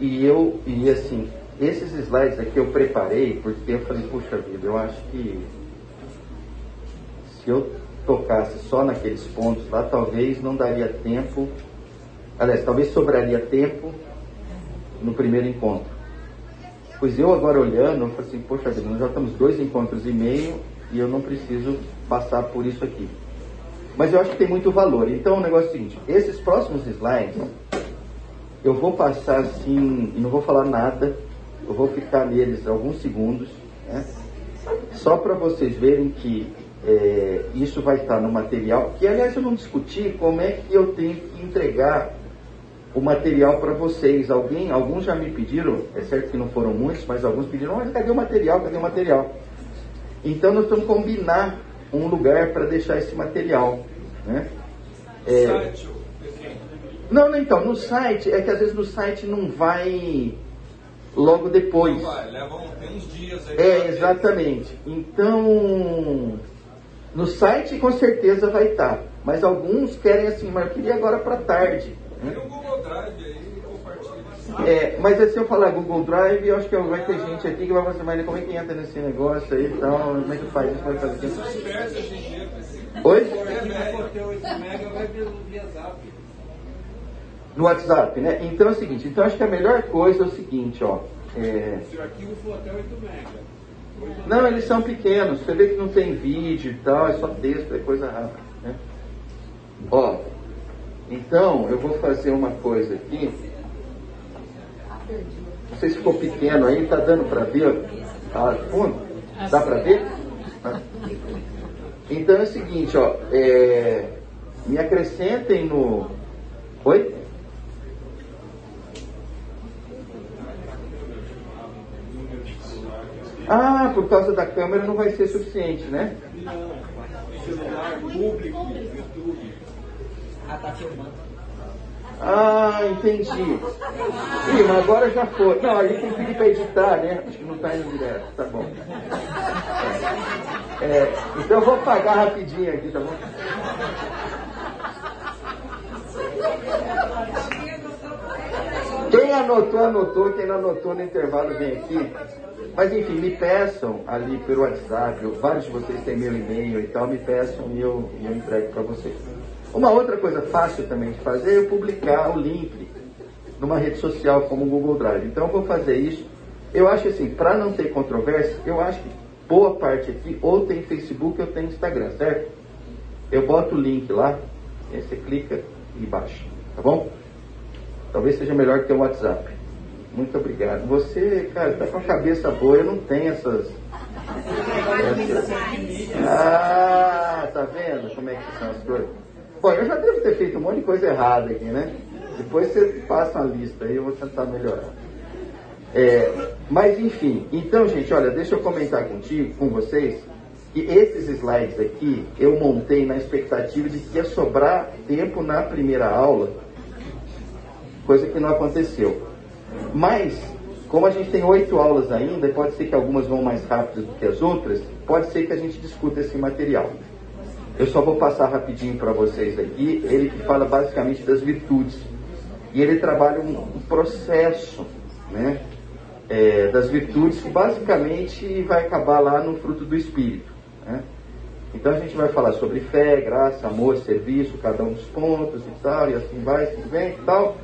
E eu, e assim, esses slides aqui eu preparei porque eu falei, puxa vida, eu acho que se eu tocasse só naqueles pontos lá, talvez não daria tempo, aliás, talvez sobraria tempo no primeiro encontro. Pois eu agora olhando, eu falei assim, poxa vida, nós já estamos dois encontros e meio e eu não preciso passar por isso aqui. Mas eu acho que tem muito valor. Então o negócio é o seguinte, esses próximos slides eu vou passar assim, não vou falar nada, eu vou ficar neles alguns segundos, né? só para vocês verem que é, isso vai estar no material, que aliás eu não discuti como é que eu tenho que entregar o material para vocês. Alguém, alguns já me pediram, é certo que não foram muitos, mas alguns pediram, mas cadê o material? Cadê o material? Então nós vamos combinar um lugar para deixar esse material. Né? É, não, não, então, no site, é que às vezes no site não vai logo depois. Não vai, leva uns dias aí. É, exatamente. Então, no site com certeza vai estar. Mas alguns querem assim, mas eu queria agora para tarde. Né? Tem o Google Drive aí. É, mas assim eu falar Google Drive, eu acho que vai ter gente aqui que vai falar assim, mas como é que entra nesse negócio aí e então, tal? Como é que faz isso? Vai fazer isso? Oi? no WhatsApp, né? Então é o seguinte, então acho que a melhor coisa é o seguinte, ó. É... Se o arquivo for até 8 MB. Não, eles são pequenos, você vê que não tem vídeo e tal, é só texto, é coisa rápida. Né? Ó, então eu vou fazer uma coisa aqui. Não sei se ficou pequeno aí, tá dando para ver? Tá fundo? Dá para ver? Então é o seguinte, ó, é... me acrescentem no. Oi? Ah, por causa da câmera não vai ser suficiente, né? Não, celular público, YouTube. Ah, tá filmando. Ah, entendi. Ih, mas agora já foi. Não, a gente tem que pedir para editar, né? Acho que não está indo direto, tá bom. É, então eu vou pagar rapidinho aqui, tá bom? Quem anotou, anotou. Quem não anotou no intervalo, vem aqui. Mas enfim, me peçam ali pelo WhatsApp, vários de vocês têm meu e-mail e tal, me peçam e eu, eu entrego para vocês. Uma outra coisa fácil também de fazer é publicar o link numa rede social como o Google Drive. Então eu vou fazer isso. Eu acho assim, para não ter controvérsia, eu acho que boa parte aqui ou tem Facebook ou tem Instagram, certo? Eu boto o link lá, aí você clica e baixa, tá bom? Talvez seja melhor que o WhatsApp. Muito obrigado. Você, cara, está com a cabeça boa, eu não tenho essas. essas... Ah, tá vendo como é que são as coisas? Bom, eu já devo ter feito um monte de coisa errada aqui, né? Depois você passa uma lista aí, eu vou tentar melhorar. É, mas enfim, então gente, olha, deixa eu comentar contigo, com vocês, que esses slides aqui eu montei na expectativa de que ia sobrar tempo na primeira aula, coisa que não aconteceu. Mas, como a gente tem oito aulas ainda, pode ser que algumas vão mais rápidas do que as outras, pode ser que a gente discuta esse material. Eu só vou passar rapidinho para vocês aqui. Ele que fala basicamente das virtudes. E ele trabalha um, um processo né, é, das virtudes que basicamente vai acabar lá no fruto do Espírito. Né? Então a gente vai falar sobre fé, graça, amor, serviço, cada um dos pontos e tal, e assim vai, assim vem e tal.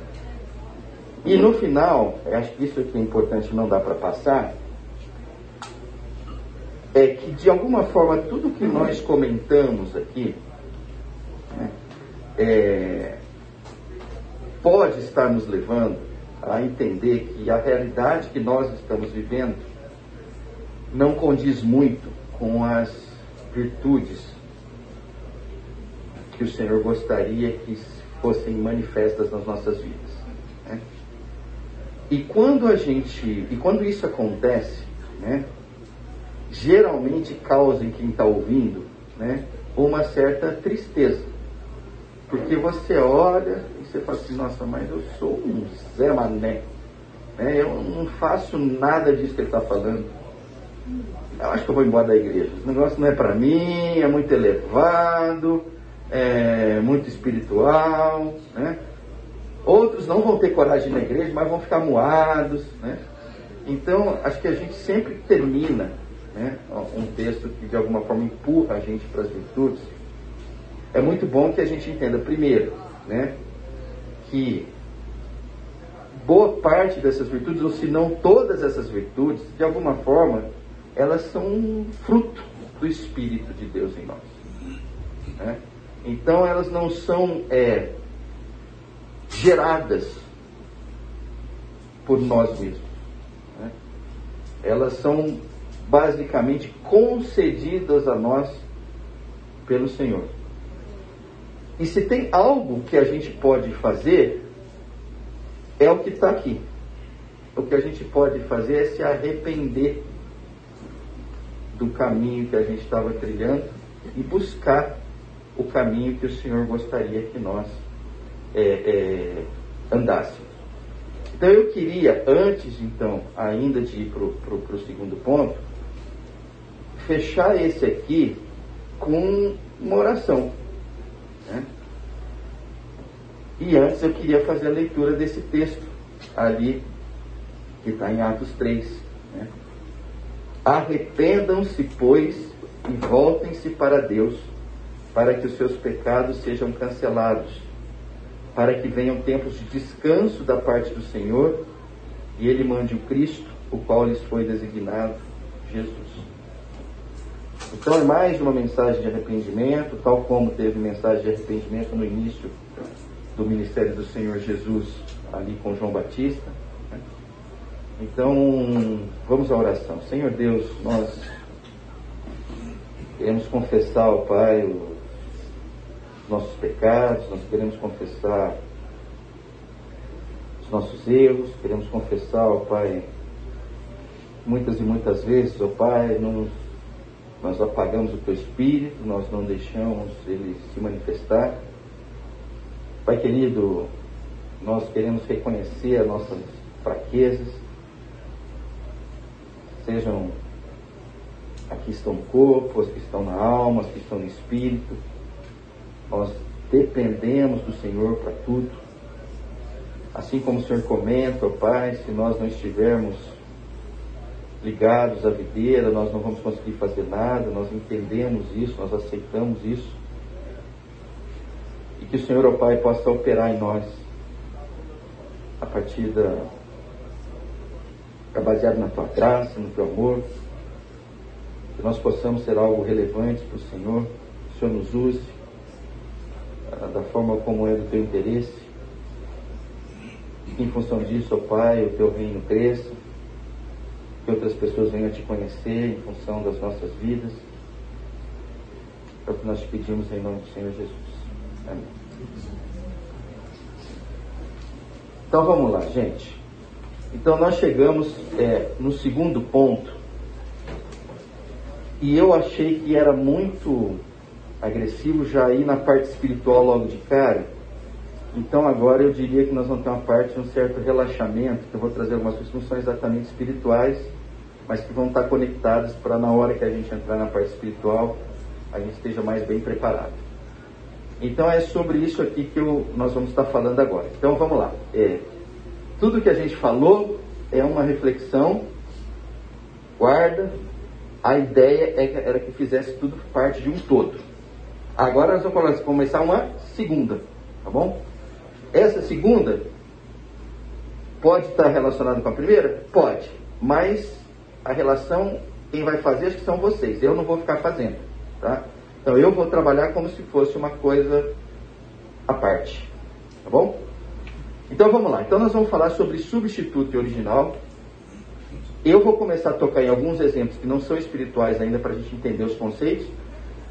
E no final, acho que isso aqui é importante, não dá para passar, é que de alguma forma tudo que nós comentamos aqui né, é, pode estar nos levando a entender que a realidade que nós estamos vivendo não condiz muito com as virtudes que o Senhor gostaria que fossem manifestas nas nossas vidas. Né? E quando a gente, e quando isso acontece, né, geralmente causa em quem está ouvindo né, uma certa tristeza. Porque você olha e você fala assim, nossa, mas eu sou um Zé Mané. Né? Eu não faço nada disso que ele está falando. Eu acho que eu vou embora da igreja. Esse negócio não é para mim, é muito elevado, é muito espiritual. Né? Outros não vão ter coragem na igreja, mas vão ficar moados. Né? Então, acho que a gente sempre termina né, um texto que de alguma forma empurra a gente para as virtudes, é muito bom que a gente entenda, primeiro, né, que boa parte dessas virtudes, ou se não todas essas virtudes, de alguma forma, elas são fruto do Espírito de Deus em nós. Né? Então elas não são é, geradas por nós mesmos. Né? Elas são basicamente concedidas a nós pelo Senhor. E se tem algo que a gente pode fazer, é o que está aqui. O que a gente pode fazer é se arrepender do caminho que a gente estava trilhando e buscar o caminho que o Senhor gostaria que nós é, é, andássemos. Então eu queria, antes então, ainda de ir para o segundo ponto, fechar esse aqui com uma oração. Né? E antes eu queria fazer a leitura desse texto ali, que está em Atos 3. Né? Arrependam-se, pois, e voltem-se para Deus, para que os seus pecados sejam cancelados, para que venham tempos de descanso da parte do Senhor e Ele mande o Cristo, o qual lhes foi designado, Jesus. Então é mais uma mensagem de arrependimento, tal como teve mensagem de arrependimento no início do ministério do Senhor Jesus, ali com João Batista. Né? Então, vamos à oração. Senhor Deus, nós queremos confessar ao Pai os nossos pecados, nós queremos confessar os nossos erros, queremos confessar ao Pai muitas e muitas vezes, ó Pai, nos nós apagamos o teu espírito, nós não deixamos ele se manifestar. Pai querido, nós queremos reconhecer as nossas fraquezas, sejam as que estão no corpo, as que estão na alma, as que estão no espírito. Nós dependemos do Senhor para tudo. Assim como o Senhor comenta, ó Pai, se nós não estivermos ligados à videira, nós não vamos conseguir fazer nada, nós entendemos isso, nós aceitamos isso. E que o Senhor, ó Pai, possa operar em nós a partir da. baseado na tua graça, no teu amor, que nós possamos ser algo relevante para o Senhor, que o Senhor nos use ah, da forma como é do teu interesse. E que em função disso, ó Pai, o teu reino cresça que outras pessoas venham te conhecer em função das nossas vidas. É o que nós te pedimos em nome do Senhor Jesus. Amém. Então vamos lá, gente. Então nós chegamos é, no segundo ponto. E eu achei que era muito agressivo já ir na parte espiritual logo de cara. Então agora eu diria que nós vamos ter uma parte de um certo relaxamento, que eu vou trazer algumas são exatamente espirituais, mas que vão estar conectadas para na hora que a gente entrar na parte espiritual, a gente esteja mais bem preparado. Então é sobre isso aqui que eu, nós vamos estar falando agora. Então vamos lá. É, tudo que a gente falou é uma reflexão, guarda. A ideia é que, era que fizesse tudo parte de um todo. Agora nós vamos começar uma segunda, tá bom? Essa segunda pode estar relacionada com a primeira? Pode, mas a relação quem vai fazer acho que são vocês. Eu não vou ficar fazendo, tá? Então eu vou trabalhar como se fosse uma coisa à parte, tá bom? Então vamos lá. Então nós vamos falar sobre substituto e original. Eu vou começar a tocar em alguns exemplos que não são espirituais ainda para a gente entender os conceitos,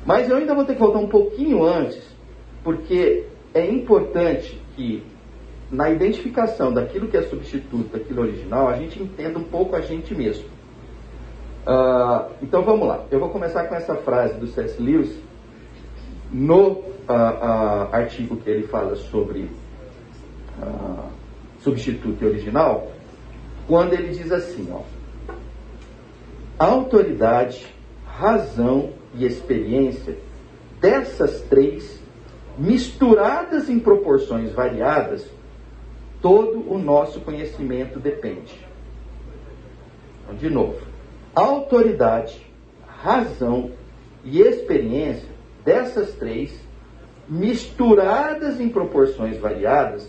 mas eu ainda vou ter que voltar um pouquinho antes, porque é importante que na identificação daquilo que é substituto, daquilo original, a gente entenda um pouco a gente mesmo. Uh, então vamos lá. Eu vou começar com essa frase do C.S. Lewis no uh, uh, artigo que ele fala sobre substituto e original, quando ele diz assim, ó, autoridade, razão e experiência dessas três misturadas em proporções variadas, todo o nosso conhecimento depende. Então, de novo, autoridade, razão e experiência dessas três, misturadas em proporções variadas,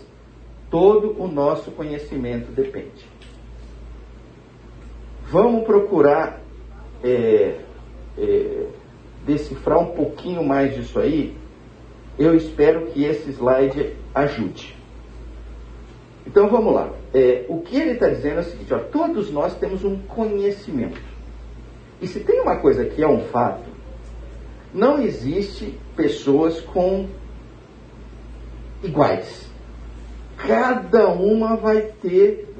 todo o nosso conhecimento depende. Vamos procurar é, é, decifrar um pouquinho mais disso aí. Eu espero que esse slide ajude. Então vamos lá. É, o que ele está dizendo é o seguinte: ó, todos nós temos um conhecimento. E se tem uma coisa que é um fato, não existe pessoas com iguais. Cada uma vai ter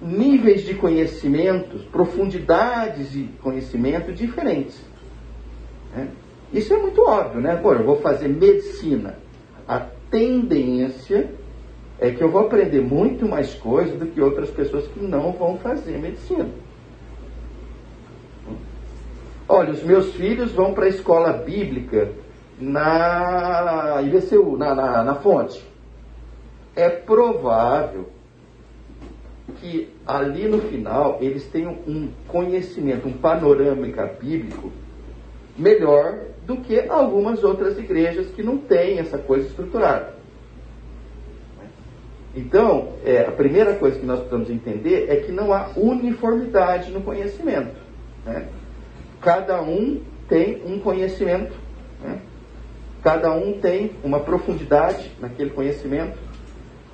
níveis de conhecimentos, profundidades de conhecimento diferentes. Né? Isso é muito óbvio, né? Agora, eu vou fazer medicina. A tendência é que eu vou aprender muito mais coisas do que outras pessoas que não vão fazer medicina. Olha, os meus filhos vão para a escola bíblica na IVCU, na, na, na fonte. É provável que ali no final eles tenham um conhecimento, um panorâmica bíblico melhor do que algumas outras igrejas que não têm essa coisa estruturada. Então, é, a primeira coisa que nós precisamos entender é que não há uniformidade no conhecimento. Né? Cada um tem um conhecimento, né? cada um tem uma profundidade naquele conhecimento.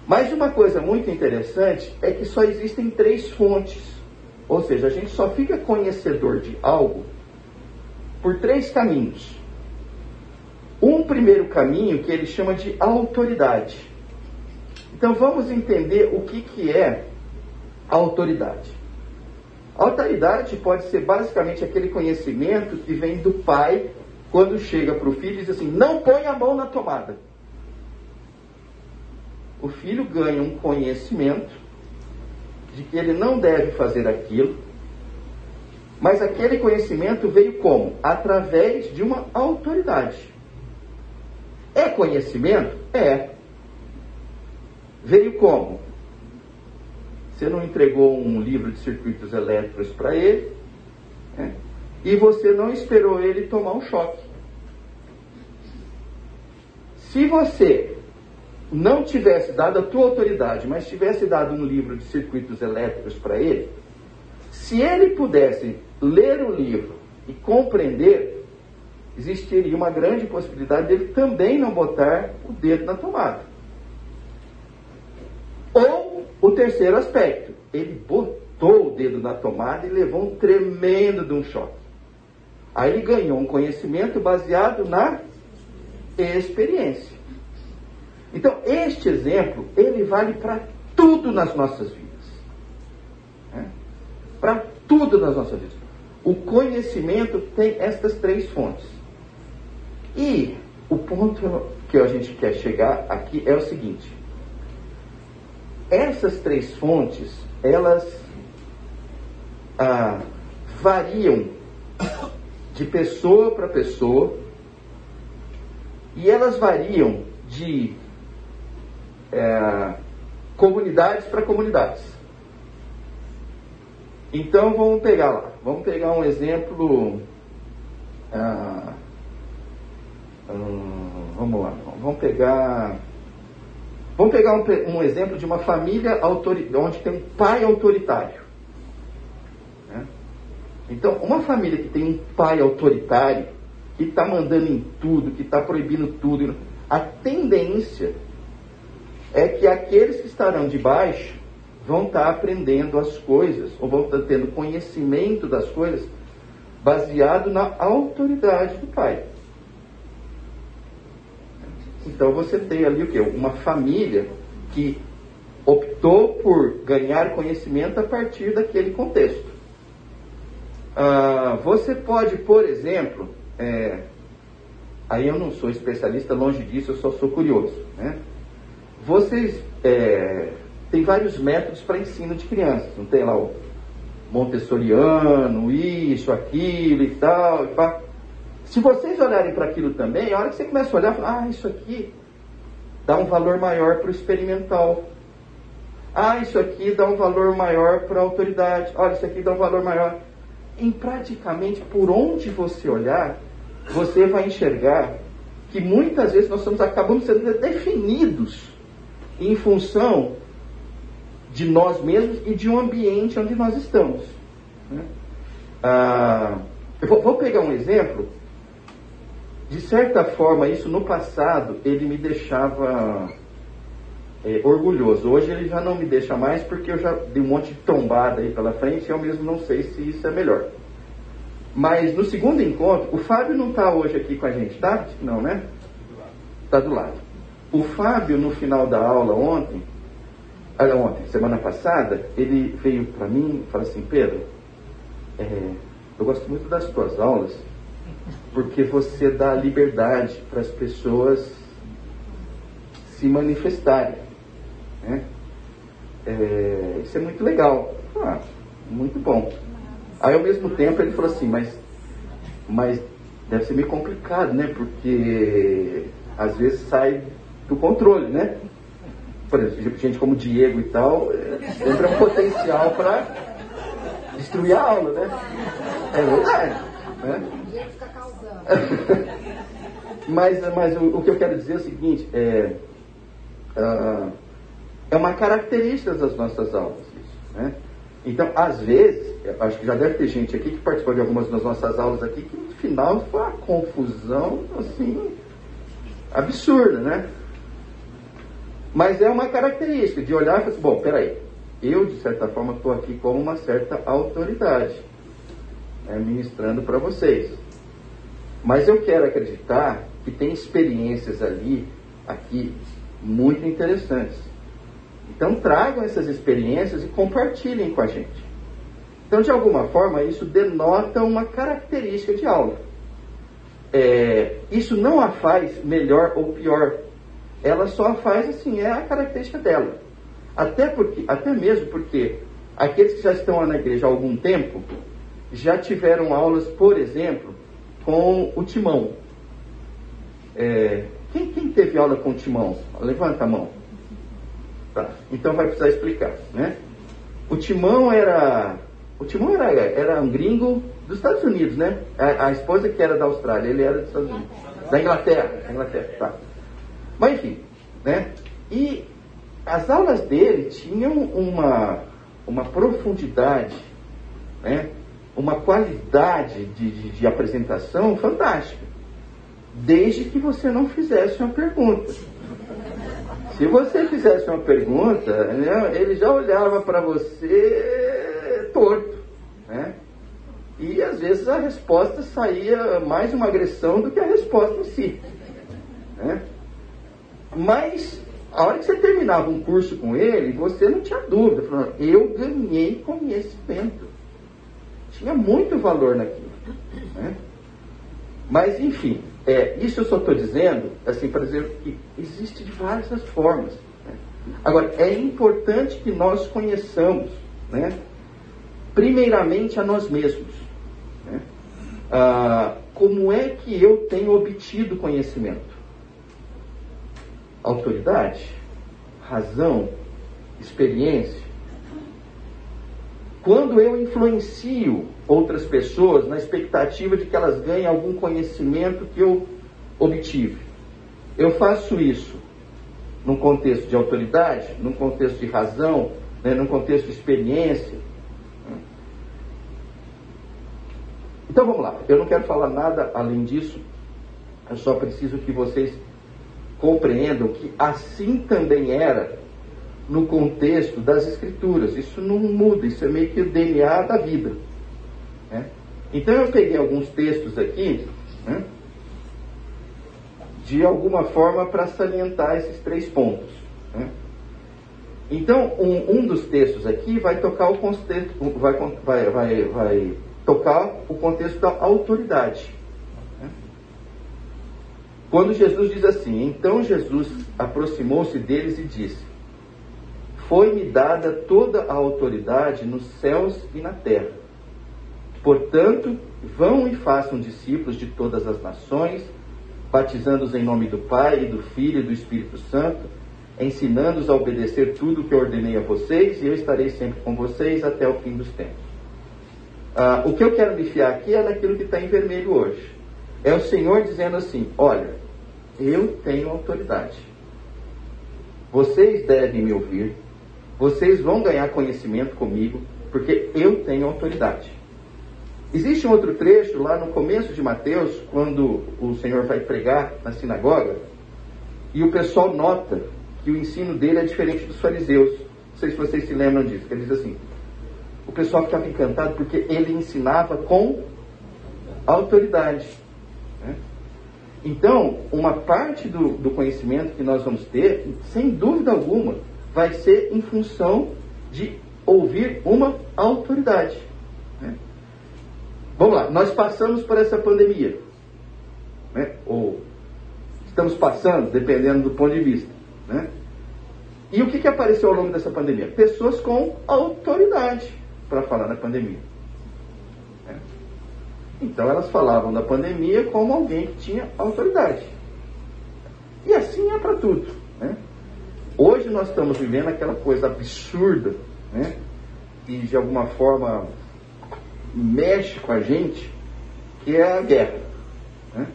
Mas uma coisa muito interessante é que só existem três fontes, ou seja, a gente só fica conhecedor de algo por três caminhos. Um primeiro caminho que ele chama de autoridade. Então vamos entender o que, que é autoridade. Autoridade pode ser basicamente aquele conhecimento que vem do pai quando chega para o filho e diz assim: não põe a mão na tomada. O filho ganha um conhecimento de que ele não deve fazer aquilo, mas aquele conhecimento veio como? Através de uma autoridade. É conhecimento? É. Veio como? Você não entregou um livro de circuitos elétricos para ele, né? e você não esperou ele tomar um choque. Se você não tivesse dado a tua autoridade, mas tivesse dado um livro de circuitos elétricos para ele, se ele pudesse ler o livro e compreender, existiria uma grande possibilidade dele também não botar o dedo na tomada. Ou o terceiro aspecto, ele botou o dedo na tomada e levou um tremendo de um choque. Aí ele ganhou um conhecimento baseado na experiência. Então, este exemplo, ele vale para tudo nas nossas vidas. Né? Para tudo nas nossas vidas. O conhecimento tem estas três fontes. E o ponto que a gente quer chegar aqui é o seguinte: essas três fontes, elas ah, variam de pessoa para pessoa e elas variam de é, comunidades para comunidades. Então vamos pegar lá, vamos pegar um exemplo. Ah, hum, vamos lá, vamos pegar. Vamos pegar um, um exemplo de uma família onde tem um pai autoritário. Né? Então, uma família que tem um pai autoritário, que está mandando em tudo, que está proibindo tudo, a tendência é que aqueles que estarão de baixo vão estar tá aprendendo as coisas, ou vão estar tá tendo conhecimento das coisas baseado na autoridade do pai. Então você tem ali o que? Uma família que optou por ganhar conhecimento a partir daquele contexto. Ah, você pode, por exemplo, é, aí eu não sou especialista, longe disso, eu só sou curioso. Né? Vocês é, têm vários métodos para ensino de crianças, não tem lá o montessoriano, isso, aquilo e tal. E pá. Se vocês olharem para aquilo também, a hora que você começa a olhar, fala, ah, isso aqui dá um valor maior para o experimental. Ah, isso aqui dá um valor maior para a autoridade. Olha, isso aqui dá um valor maior. Em praticamente por onde você olhar, você vai enxergar que muitas vezes nós estamos, acabamos sendo definidos em função de nós mesmos e de um ambiente onde nós estamos. Né? Ah, eu vou, vou pegar um exemplo. De certa forma, isso no passado ele me deixava é, orgulhoso. Hoje ele já não me deixa mais porque eu já dei um monte de tombada aí pela frente e eu mesmo não sei se isso é melhor. Mas no segundo encontro, o Fábio não está hoje aqui com a gente, tá? Não, né? Está do lado. O Fábio, no final da aula ontem, ah, ontem, semana passada, ele veio para mim e falou assim, Pedro, é, eu gosto muito das tuas aulas, porque você dá liberdade para as pessoas se manifestarem. Né? É, isso é muito legal. Ah, muito bom. Aí ao mesmo tempo ele falou assim, mas, mas deve ser meio complicado, né? Porque às vezes sai do controle, né? Por exemplo, gente como Diego e tal, sempre é um potencial para destruir a aula, né? É verdade. Né? mas mas o, o, que eu quero dizer é o seguinte, é, uh, é uma característica das nossas aulas. Isso, né? Então, às vezes, acho que já deve ter gente aqui que participou de algumas das nossas aulas aqui, que no final foi uma confusão, assim, absurda, né? Mas é uma característica de olhar e falar assim, bom, peraí, eu, de certa forma, estou aqui como uma certa autoridade, né, ministrando para vocês. Mas eu quero acreditar que tem experiências ali, aqui, muito interessantes. Então tragam essas experiências e compartilhem com a gente. Então, de alguma forma, isso denota uma característica de aula. É, isso não a faz melhor ou pior. Ela só a faz assim, é a característica dela. Até, porque, até mesmo porque aqueles que já estão na igreja há algum tempo já tiveram aulas, por exemplo, com o timão. É, quem, quem teve aula com o timão? Levanta a mão. Tá. Então vai precisar explicar, né? O Timão era o Timão era, era um gringo dos Estados Unidos, né? A, a, esposa que era da Austrália, ele era dos Estados Unidos. Da Inglaterra, da Inglaterra, tá. Mas enfim, né? E as aulas dele tinham uma, uma profundidade, né? Uma qualidade de, de, de apresentação fantástica. Desde que você não fizesse uma pergunta. Se você fizesse uma pergunta, né, ele já olhava para você torto. Né? E às vezes a resposta saía mais uma agressão do que a resposta em si. Né? Mas a hora que você terminava um curso com ele, você não tinha dúvida. Falando, eu ganhei conhecimento. Tinha muito valor naquilo. Né? Mas, enfim, é, isso eu só estou dizendo, assim, para dizer que existe de várias formas. Né? Agora, é importante que nós conheçamos, né, primeiramente, a nós mesmos. Né? Ah, como é que eu tenho obtido conhecimento? Autoridade, razão, experiência. Quando eu influencio outras pessoas na expectativa de que elas ganhem algum conhecimento que eu obtive, eu faço isso num contexto de autoridade, num contexto de razão, né, num contexto de experiência. Então vamos lá, eu não quero falar nada além disso, eu só preciso que vocês compreendam que assim também era no contexto das Escrituras. Isso não muda, isso é meio que o DNA da vida. Né? Então eu peguei alguns textos aqui, né, de alguma forma para salientar esses três pontos. Né? Então, um, um, dos textos aqui vai tocar o contexto, vai, vai, vai, vai tocar o contexto da autoridade. Né? Quando Jesus diz assim, então Jesus aproximou-se deles e disse: Foi-me dada toda a autoridade nos céus e na terra. Portanto, vão e façam discípulos de todas as nações, batizando-os em nome do Pai, e do Filho e do Espírito Santo, ensinando-os a obedecer tudo o que ordenei a vocês, e eu estarei sempre com vocês até o fim dos tempos. Ah, o que eu quero me fiar aqui é naquilo que está em vermelho hoje. É o Senhor dizendo assim: olha, eu tenho autoridade. Vocês devem me ouvir, vocês vão ganhar conhecimento comigo, porque eu tenho autoridade. Existe um outro trecho lá no começo de Mateus, quando o Senhor vai pregar na sinagoga, e o pessoal nota que o ensino dele é diferente dos fariseus. Não sei se vocês se lembram disso. Ele diz assim: o pessoal ficava encantado porque ele ensinava com autoridade. Né? Então, uma parte do, do conhecimento que nós vamos ter, sem dúvida alguma, vai ser em função de ouvir uma autoridade. Vamos lá, nós passamos por essa pandemia. Né? Ou estamos passando, dependendo do ponto de vista. Né? E o que, que apareceu ao longo dessa pandemia? Pessoas com autoridade para falar da pandemia. Né? Então elas falavam da pandemia como alguém que tinha autoridade. E assim é para tudo. Né? Hoje nós estamos vivendo aquela coisa absurda, né? e de alguma forma mexe com a gente, que é a guerra. Né?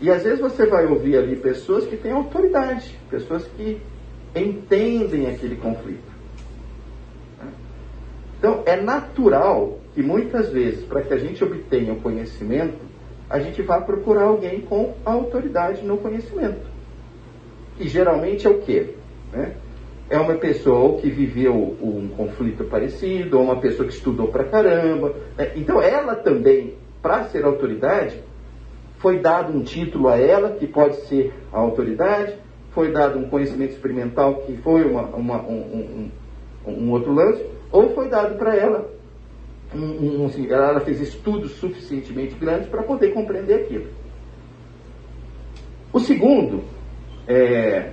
E às vezes você vai ouvir ali pessoas que têm autoridade, pessoas que entendem aquele conflito. Né? Então é natural que muitas vezes, para que a gente obtenha o conhecimento, a gente vá procurar alguém com autoridade no conhecimento. Que geralmente é o quê? Né? é uma pessoa que viveu um conflito parecido, ou uma pessoa que estudou pra caramba. Né? Então ela também, para ser autoridade, foi dado um título a ela, que pode ser a autoridade, foi dado um conhecimento experimental, que foi uma, uma, um, um, um, outro lance, ou foi dado para ela, um, assim, ela fez estudos suficientemente grandes para poder compreender aquilo. O segundo é,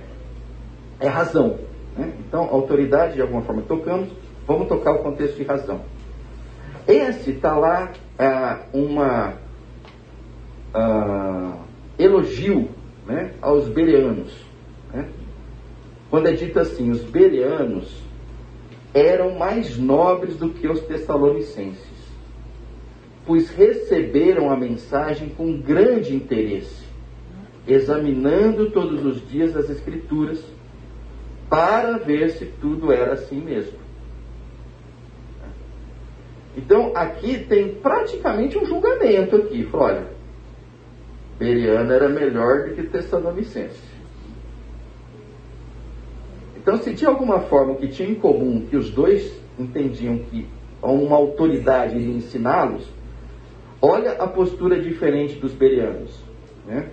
é razão. Né? Então, autoridade, de alguma forma, tocamos, vamos tocar o contexto de razão. Esse está lá ah, uma ah, elogio né, aos bereanos. Né? Quando é dito assim, os bereanos eram mais nobres do que os tessalonicenses, pois receberam a mensagem com grande interesse, examinando todos os dias as Escrituras para ver se tudo era assim mesmo. Então aqui tem praticamente um julgamento aqui. Fala, olha, Beriano era melhor do que Tessalonicense. Então se tinha alguma forma que tinha em comum que os dois entendiam que uma autoridade iria ensiná-los, olha a postura diferente dos berianos. Né?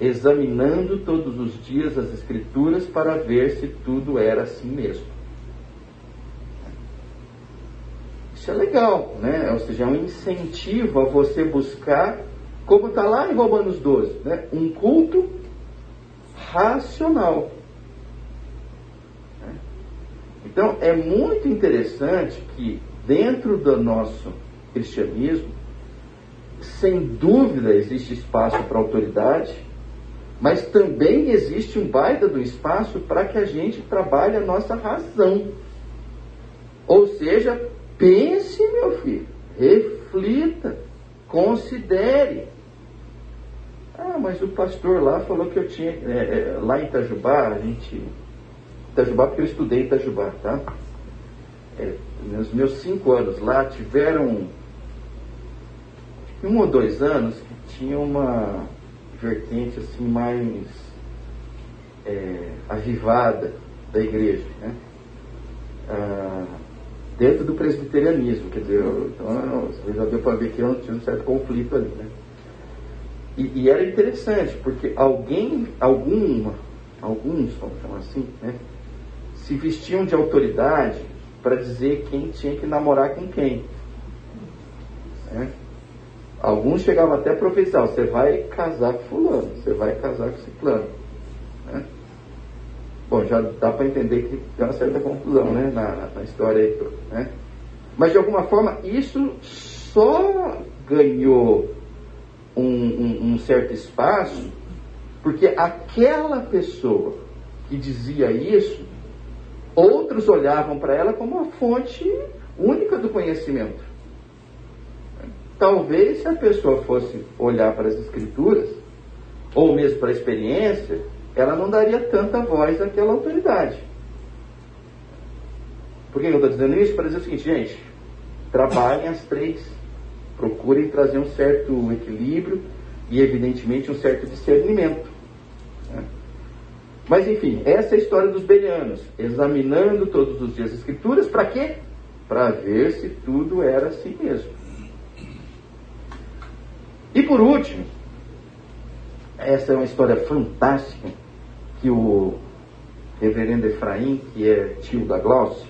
Examinando todos os dias as Escrituras para ver se tudo era assim mesmo. Isso é legal, né? Ou seja, é um incentivo a você buscar, como está lá em Romanos 12, né? um culto racional. Então, é muito interessante que, dentro do nosso cristianismo, sem dúvida existe espaço para autoridade, mas também existe um baita do espaço para que a gente trabalhe a nossa razão. Ou seja, pense, meu filho, reflita, considere. Ah, mas o pastor lá falou que eu tinha. É, é, lá em Itajubá, a gente. Itajubá, porque eu estudei Itajubá, tá? É, nos meus cinco anos lá, tiveram um ou dois anos que tinha uma vertente assim mais é, avivada da igreja, né? Ah, dentro do presbiterianismo, quer dizer, então, já deu para ver que tinha um certo conflito ali, né? E, e, era interessante, porque alguém, algum, alguns, vamos chamar assim, né, se vestiam de autoridade para dizer quem tinha que namorar com quem. Né? Alguns chegavam até a profetizar, você vai casar com fulano, você vai casar com ciclano. Né? Bom, já dá para entender que tem uma certa confusão né, na, na história aí. Né? Mas de alguma forma isso só ganhou um, um, um certo espaço porque aquela pessoa que dizia isso, outros olhavam para ela como uma fonte única do conhecimento. Talvez se a pessoa fosse olhar para as escrituras, ou mesmo para a experiência, ela não daria tanta voz àquela autoridade. Por que eu estou dizendo isso? Para dizer o seguinte, gente, trabalhem as três, procurem trazer um certo equilíbrio e, evidentemente, um certo discernimento. Né? Mas, enfim, essa é a história dos belianos, examinando todos os dias as escrituras, para quê? Para ver se tudo era assim mesmo. E por último, essa é uma história fantástica que o reverendo Efraim, que é tio da Glaucia,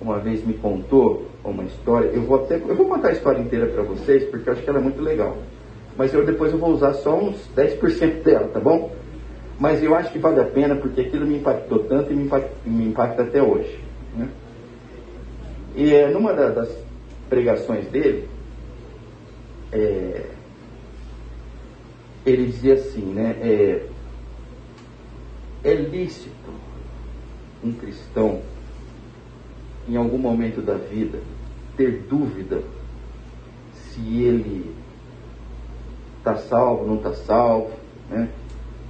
uma vez me contou uma história. Eu vou até eu vou contar a história inteira para vocês porque eu acho que ela é muito legal. Mas eu depois eu vou usar só uns 10% dela, tá bom? Mas eu acho que vale a pena porque aquilo me impactou tanto e me impacta, me impacta até hoje. Né? E é, numa das pregações dele, é, ele dizia assim, né? É, é lícito um cristão, em algum momento da vida, ter dúvida se ele está salvo, não está salvo, né?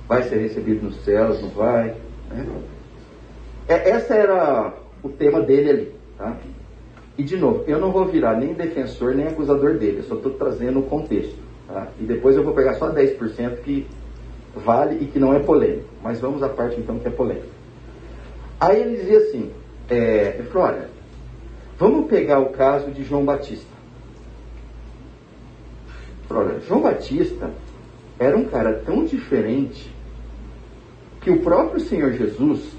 vai ser recebido nos céus, não vai. Né? É, essa era o tema dele ali. Tá? E de novo, eu não vou virar nem defensor nem acusador dele, eu só estou trazendo o contexto. Tá? E depois eu vou pegar só 10% que vale e que não é polêmico. Mas vamos à parte então que é polêmica. Aí ele dizia assim, é, ele falou, olha, vamos pegar o caso de João Batista. Falou, olha, João Batista era um cara tão diferente que o próprio Senhor Jesus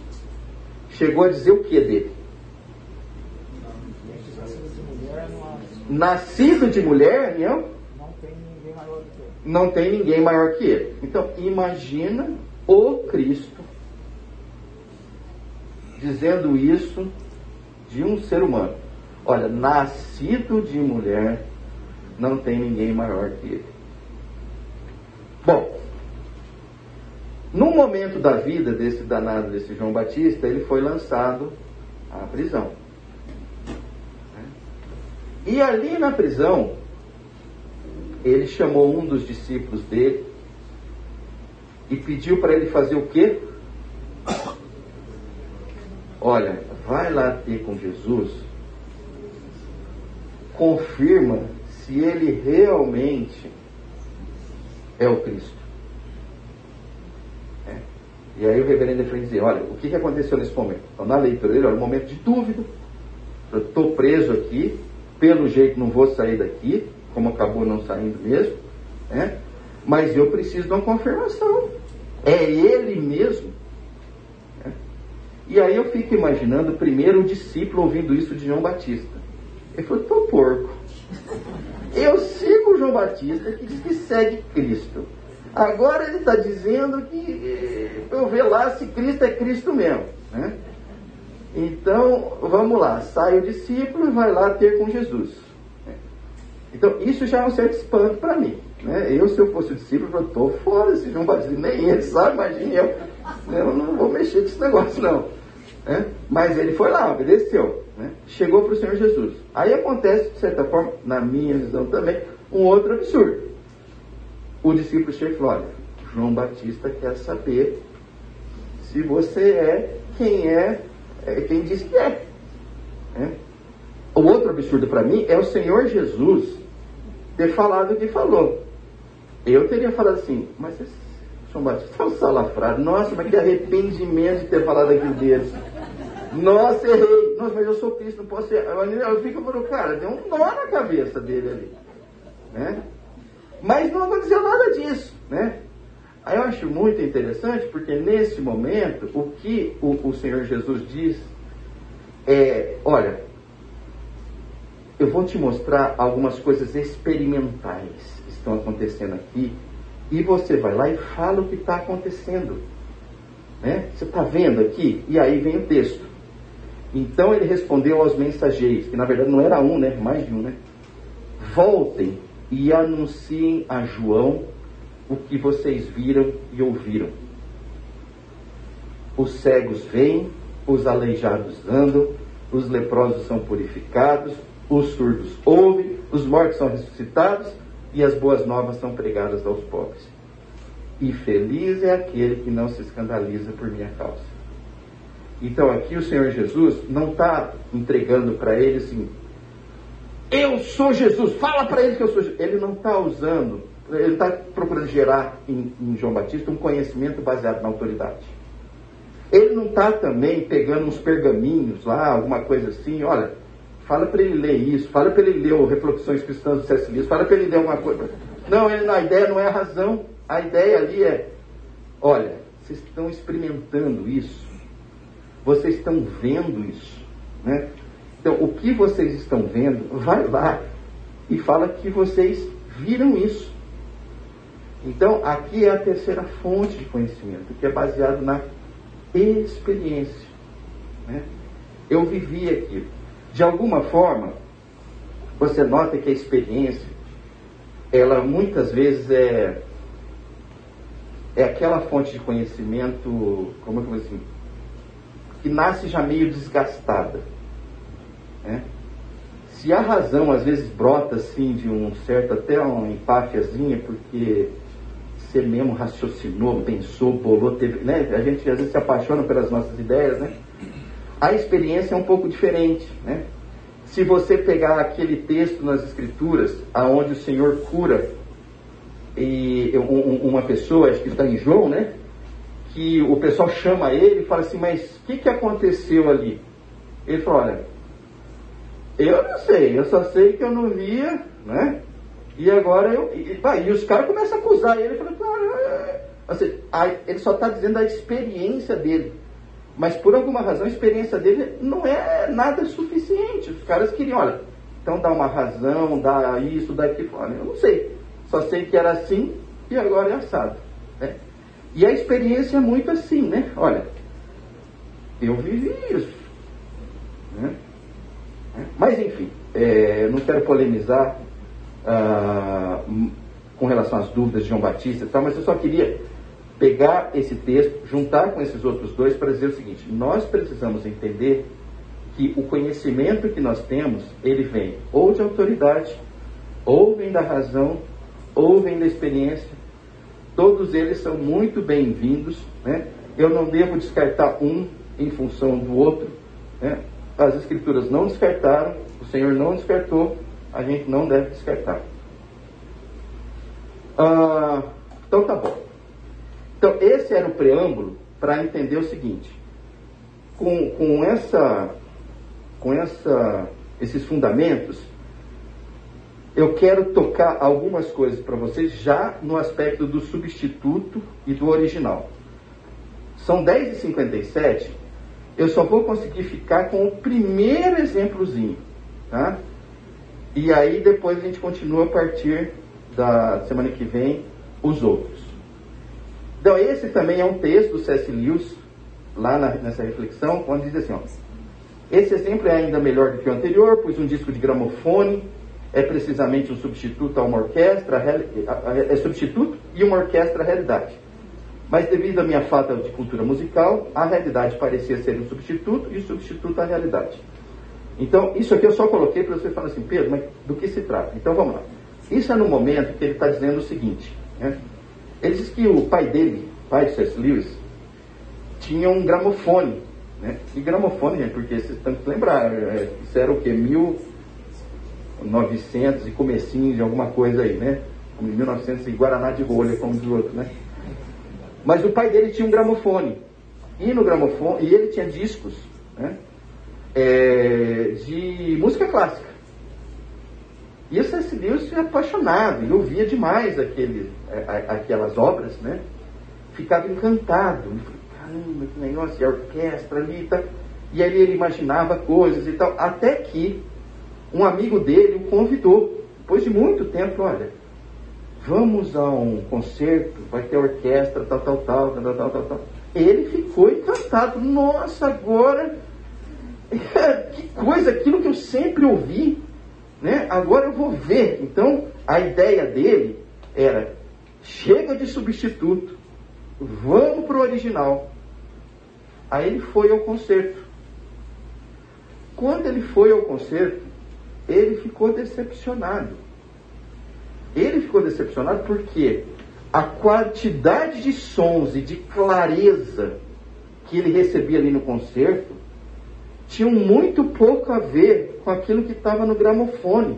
chegou a dizer o que dele? Nascido de mulher, não? Não tem ninguém maior que ele. Não tem ninguém maior que ele. Então, imagina o Cristo dizendo isso de um ser humano. Olha, nascido de mulher, não tem ninguém maior que ele. Bom, no momento da vida desse danado, desse João Batista, ele foi lançado à prisão. E ali na prisão, ele chamou um dos discípulos dele e pediu para ele fazer o quê? Olha, vai lá ter com Jesus, confirma se ele realmente é o Cristo. É. E aí o reverendo Efraim dizia, olha, o que, que aconteceu nesse momento? Então, na leitura dele, olha, um momento de dúvida. Eu estou preso aqui, pelo jeito não vou sair daqui, como acabou não saindo mesmo, né? mas eu preciso de uma confirmação. É ele mesmo. Né? E aí eu fico imaginando primeiro o discípulo ouvindo isso de João Batista. Ele falou, tô porco. Eu sigo João Batista que diz que segue Cristo. Agora ele está dizendo que eu ver lá se Cristo é Cristo mesmo. Né? Então, vamos lá, sai o discípulo e vai lá ter com Jesus. Então, isso já é um certo espanto para mim. Né? Eu, se eu fosse discípulo, eu estou fora desse João Batista. Nem ele sabe, imagine eu. Eu não vou mexer com esse negócio, não. Né? Mas ele foi lá, obedeceu. Né? Chegou para o Senhor Jesus. Aí acontece, de certa forma, na minha visão também, um outro absurdo. O discípulo chega e fala, olha, João Batista quer saber se você é quem é, é quem diz que é. Né? O outro absurdo para mim é o Senhor Jesus ter falado o que falou. Eu teria falado assim, mas João Batista é um salafrado. Nossa, mas que arrependimento de ter falado aquilo deles. Nossa, errei. Nossa, mas eu sou Cristo, não posso ser. Eu fico falando, cara, deu um nó na cabeça dele ali. Né? Mas não aconteceu nada disso. Né? Aí eu acho muito interessante, porque nesse momento, o que o, o Senhor Jesus diz é: olha, eu vou te mostrar algumas coisas experimentais que estão acontecendo aqui, e você vai lá e fala o que está acontecendo. Né? Você está vendo aqui? E aí vem o texto. Então ele respondeu aos mensageiros, que na verdade não era um, né? Mais de um, né? Voltem e anunciem a João o que vocês viram e ouviram. Os cegos vêm, os aleijados andam, os leprosos são purificados, os surdos ouvem, os mortos são ressuscitados e as boas novas são pregadas aos pobres. E feliz é aquele que não se escandaliza por minha causa. Então aqui o Senhor Jesus não está entregando para ele assim, eu sou Jesus, fala para ele que eu sou Jesus. Ele não está usando, ele está procurando gerar em, em João Batista um conhecimento baseado na autoridade. Ele não está também pegando uns pergaminhos lá, alguma coisa assim, olha, fala para ele ler isso, fala para ele ler o Reflexões Cristãs do C.S. Lewis, fala para ele ler alguma coisa. Não, ele, a ideia não é a razão, a ideia ali é, olha, vocês estão experimentando isso, vocês estão vendo isso, né? Então, o que vocês estão vendo, vai lá e fala que vocês viram isso. Então, aqui é a terceira fonte de conhecimento, que é baseado na experiência. Né? Eu vivi aquilo. De alguma forma, você nota que a experiência, ela muitas vezes é, é aquela fonte de conhecimento, como eu vou dizer, que nasce já meio desgastada. Né? Se a razão às vezes brota assim de um certo, até uma empáfiazinha, porque você mesmo raciocinou, pensou, bolou, teve, né? A gente às vezes se apaixona pelas nossas ideias, né? A experiência é um pouco diferente, né? Se você pegar aquele texto nas escrituras, aonde o Senhor cura e uma pessoa, acho que está em João, né? Que o pessoal chama ele e fala assim, mas o que, que aconteceu ali? Ele fala, olha, eu não sei, eu só sei que eu não via, né? E agora eu. E, e os caras começam a acusar ele, falando, assim, ele só está dizendo a experiência dele. Mas por alguma razão a experiência dele não é nada suficiente. Os caras queriam, olha, então dá uma razão, dá isso, dá aquilo. Eu não sei. Só sei que era assim e agora é assado. Né? E a experiência é muito assim, né? Olha, eu vivi isso. Né? Mas enfim, é, não quero polemizar ah, com relação às dúvidas de João Batista e tal, mas eu só queria pegar esse texto, juntar com esses outros dois para dizer o seguinte: nós precisamos entender que o conhecimento que nós temos, ele vem ou de autoridade, ou vem da razão, ou vem da experiência. Todos eles são muito bem-vindos. Né? Eu não devo descartar um em função do outro. Né? as escrituras não descartaram, o Senhor não descartou, a gente não deve descartar. Ah, então tá bom. Então esse era o preâmbulo para entender o seguinte. Com, com, essa, com essa, esses fundamentos, eu quero tocar algumas coisas para vocês já no aspecto do substituto e do original. São 10h57 eu só vou conseguir ficar com o primeiro exemplozinho, tá? E aí depois a gente continua a partir da semana que vem os outros. Então esse também é um texto do C.S. Lewis, lá na, nessa reflexão, onde diz assim, ó, esse exemplo é ainda melhor do que o anterior, pois um disco de gramofone é precisamente um substituto a uma orquestra, é substituto e uma orquestra realidade. Mas devido à minha falta de cultura musical, a realidade parecia ser um substituto e o substituto a realidade. Então, isso aqui eu só coloquei para você falar assim, Pedro, mas do que se trata? Então vamos lá. Isso é no momento que ele está dizendo o seguinte. Né? Ele diz que o pai dele, pai de C.S. Lewis, tinha um gramofone. Né? E gramofone, gente, porque vocês têm que lembrar, é, isso era o quê? 1900 e comecinho de alguma coisa aí, né? 1900 e Guaraná de rolha, como diz o outro, né? Mas o pai dele tinha um gramofone. E no gramofone, e ele tinha discos né, é, de música clássica. E o C.S. Lewis é apaixonado, ele ouvia demais aquele, aquelas obras, né? Ficava encantado. Caramba, que negócio, e a orquestra ali e tal. E aí ele imaginava coisas e tal. Até que um amigo dele o convidou, depois de muito tempo, olha, vamos a um concerto, vai ter orquestra, tal, tal, tal, tal, tal, tal, tal. Ele ficou encantado. Nossa, agora que coisa, aquilo que eu sempre ouvi, né? Agora eu vou ver. Então, a ideia dele era: chega de substituto, vamos para o original. Aí ele foi ao concerto. Quando ele foi ao concerto, ele ficou decepcionado ele ficou decepcionado porque a quantidade de sons e de clareza que ele recebia ali no concerto tinham muito pouco a ver com aquilo que estava no gramofone.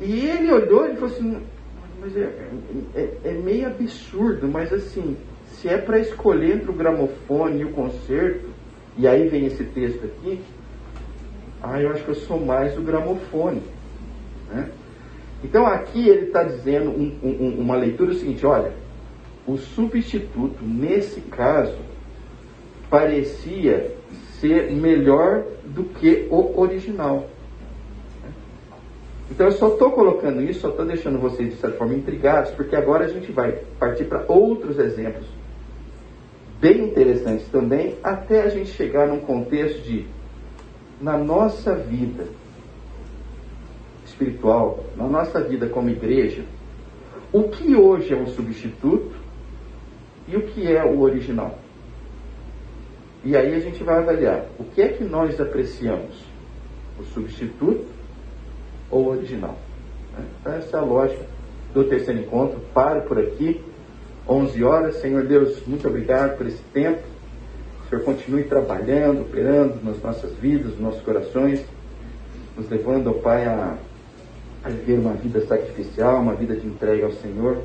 E ele olhou e falou assim, mas é, é, é meio absurdo, mas assim, se é para escolher entre o gramofone e o concerto, e aí vem esse texto aqui, ah, eu acho que eu sou mais o gramofone. Né? Então aqui ele está dizendo um, um, uma leitura seguinte, olha, o substituto, nesse caso, parecia ser melhor do que o original. Então eu só estou colocando isso, só estou deixando vocês de certa forma intrigados, porque agora a gente vai partir para outros exemplos bem interessantes também, até a gente chegar num contexto de, na nossa vida, espiritual, na nossa vida como igreja, o que hoje é o substituto e o que é o original. E aí a gente vai avaliar o que é que nós apreciamos, o substituto ou o original. Né? Então essa é a lógica do terceiro encontro. Paro por aqui, 11 horas. Senhor Deus, muito obrigado por esse tempo. O Senhor continue trabalhando, operando nas nossas vidas, nos nossos corações, nos levando, ao Pai, a a viver uma vida sacrificial, uma vida de entrega ao Senhor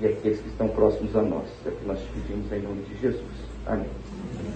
e aqueles que estão próximos a nós. É o que nós pedimos em nome de Jesus. Amém.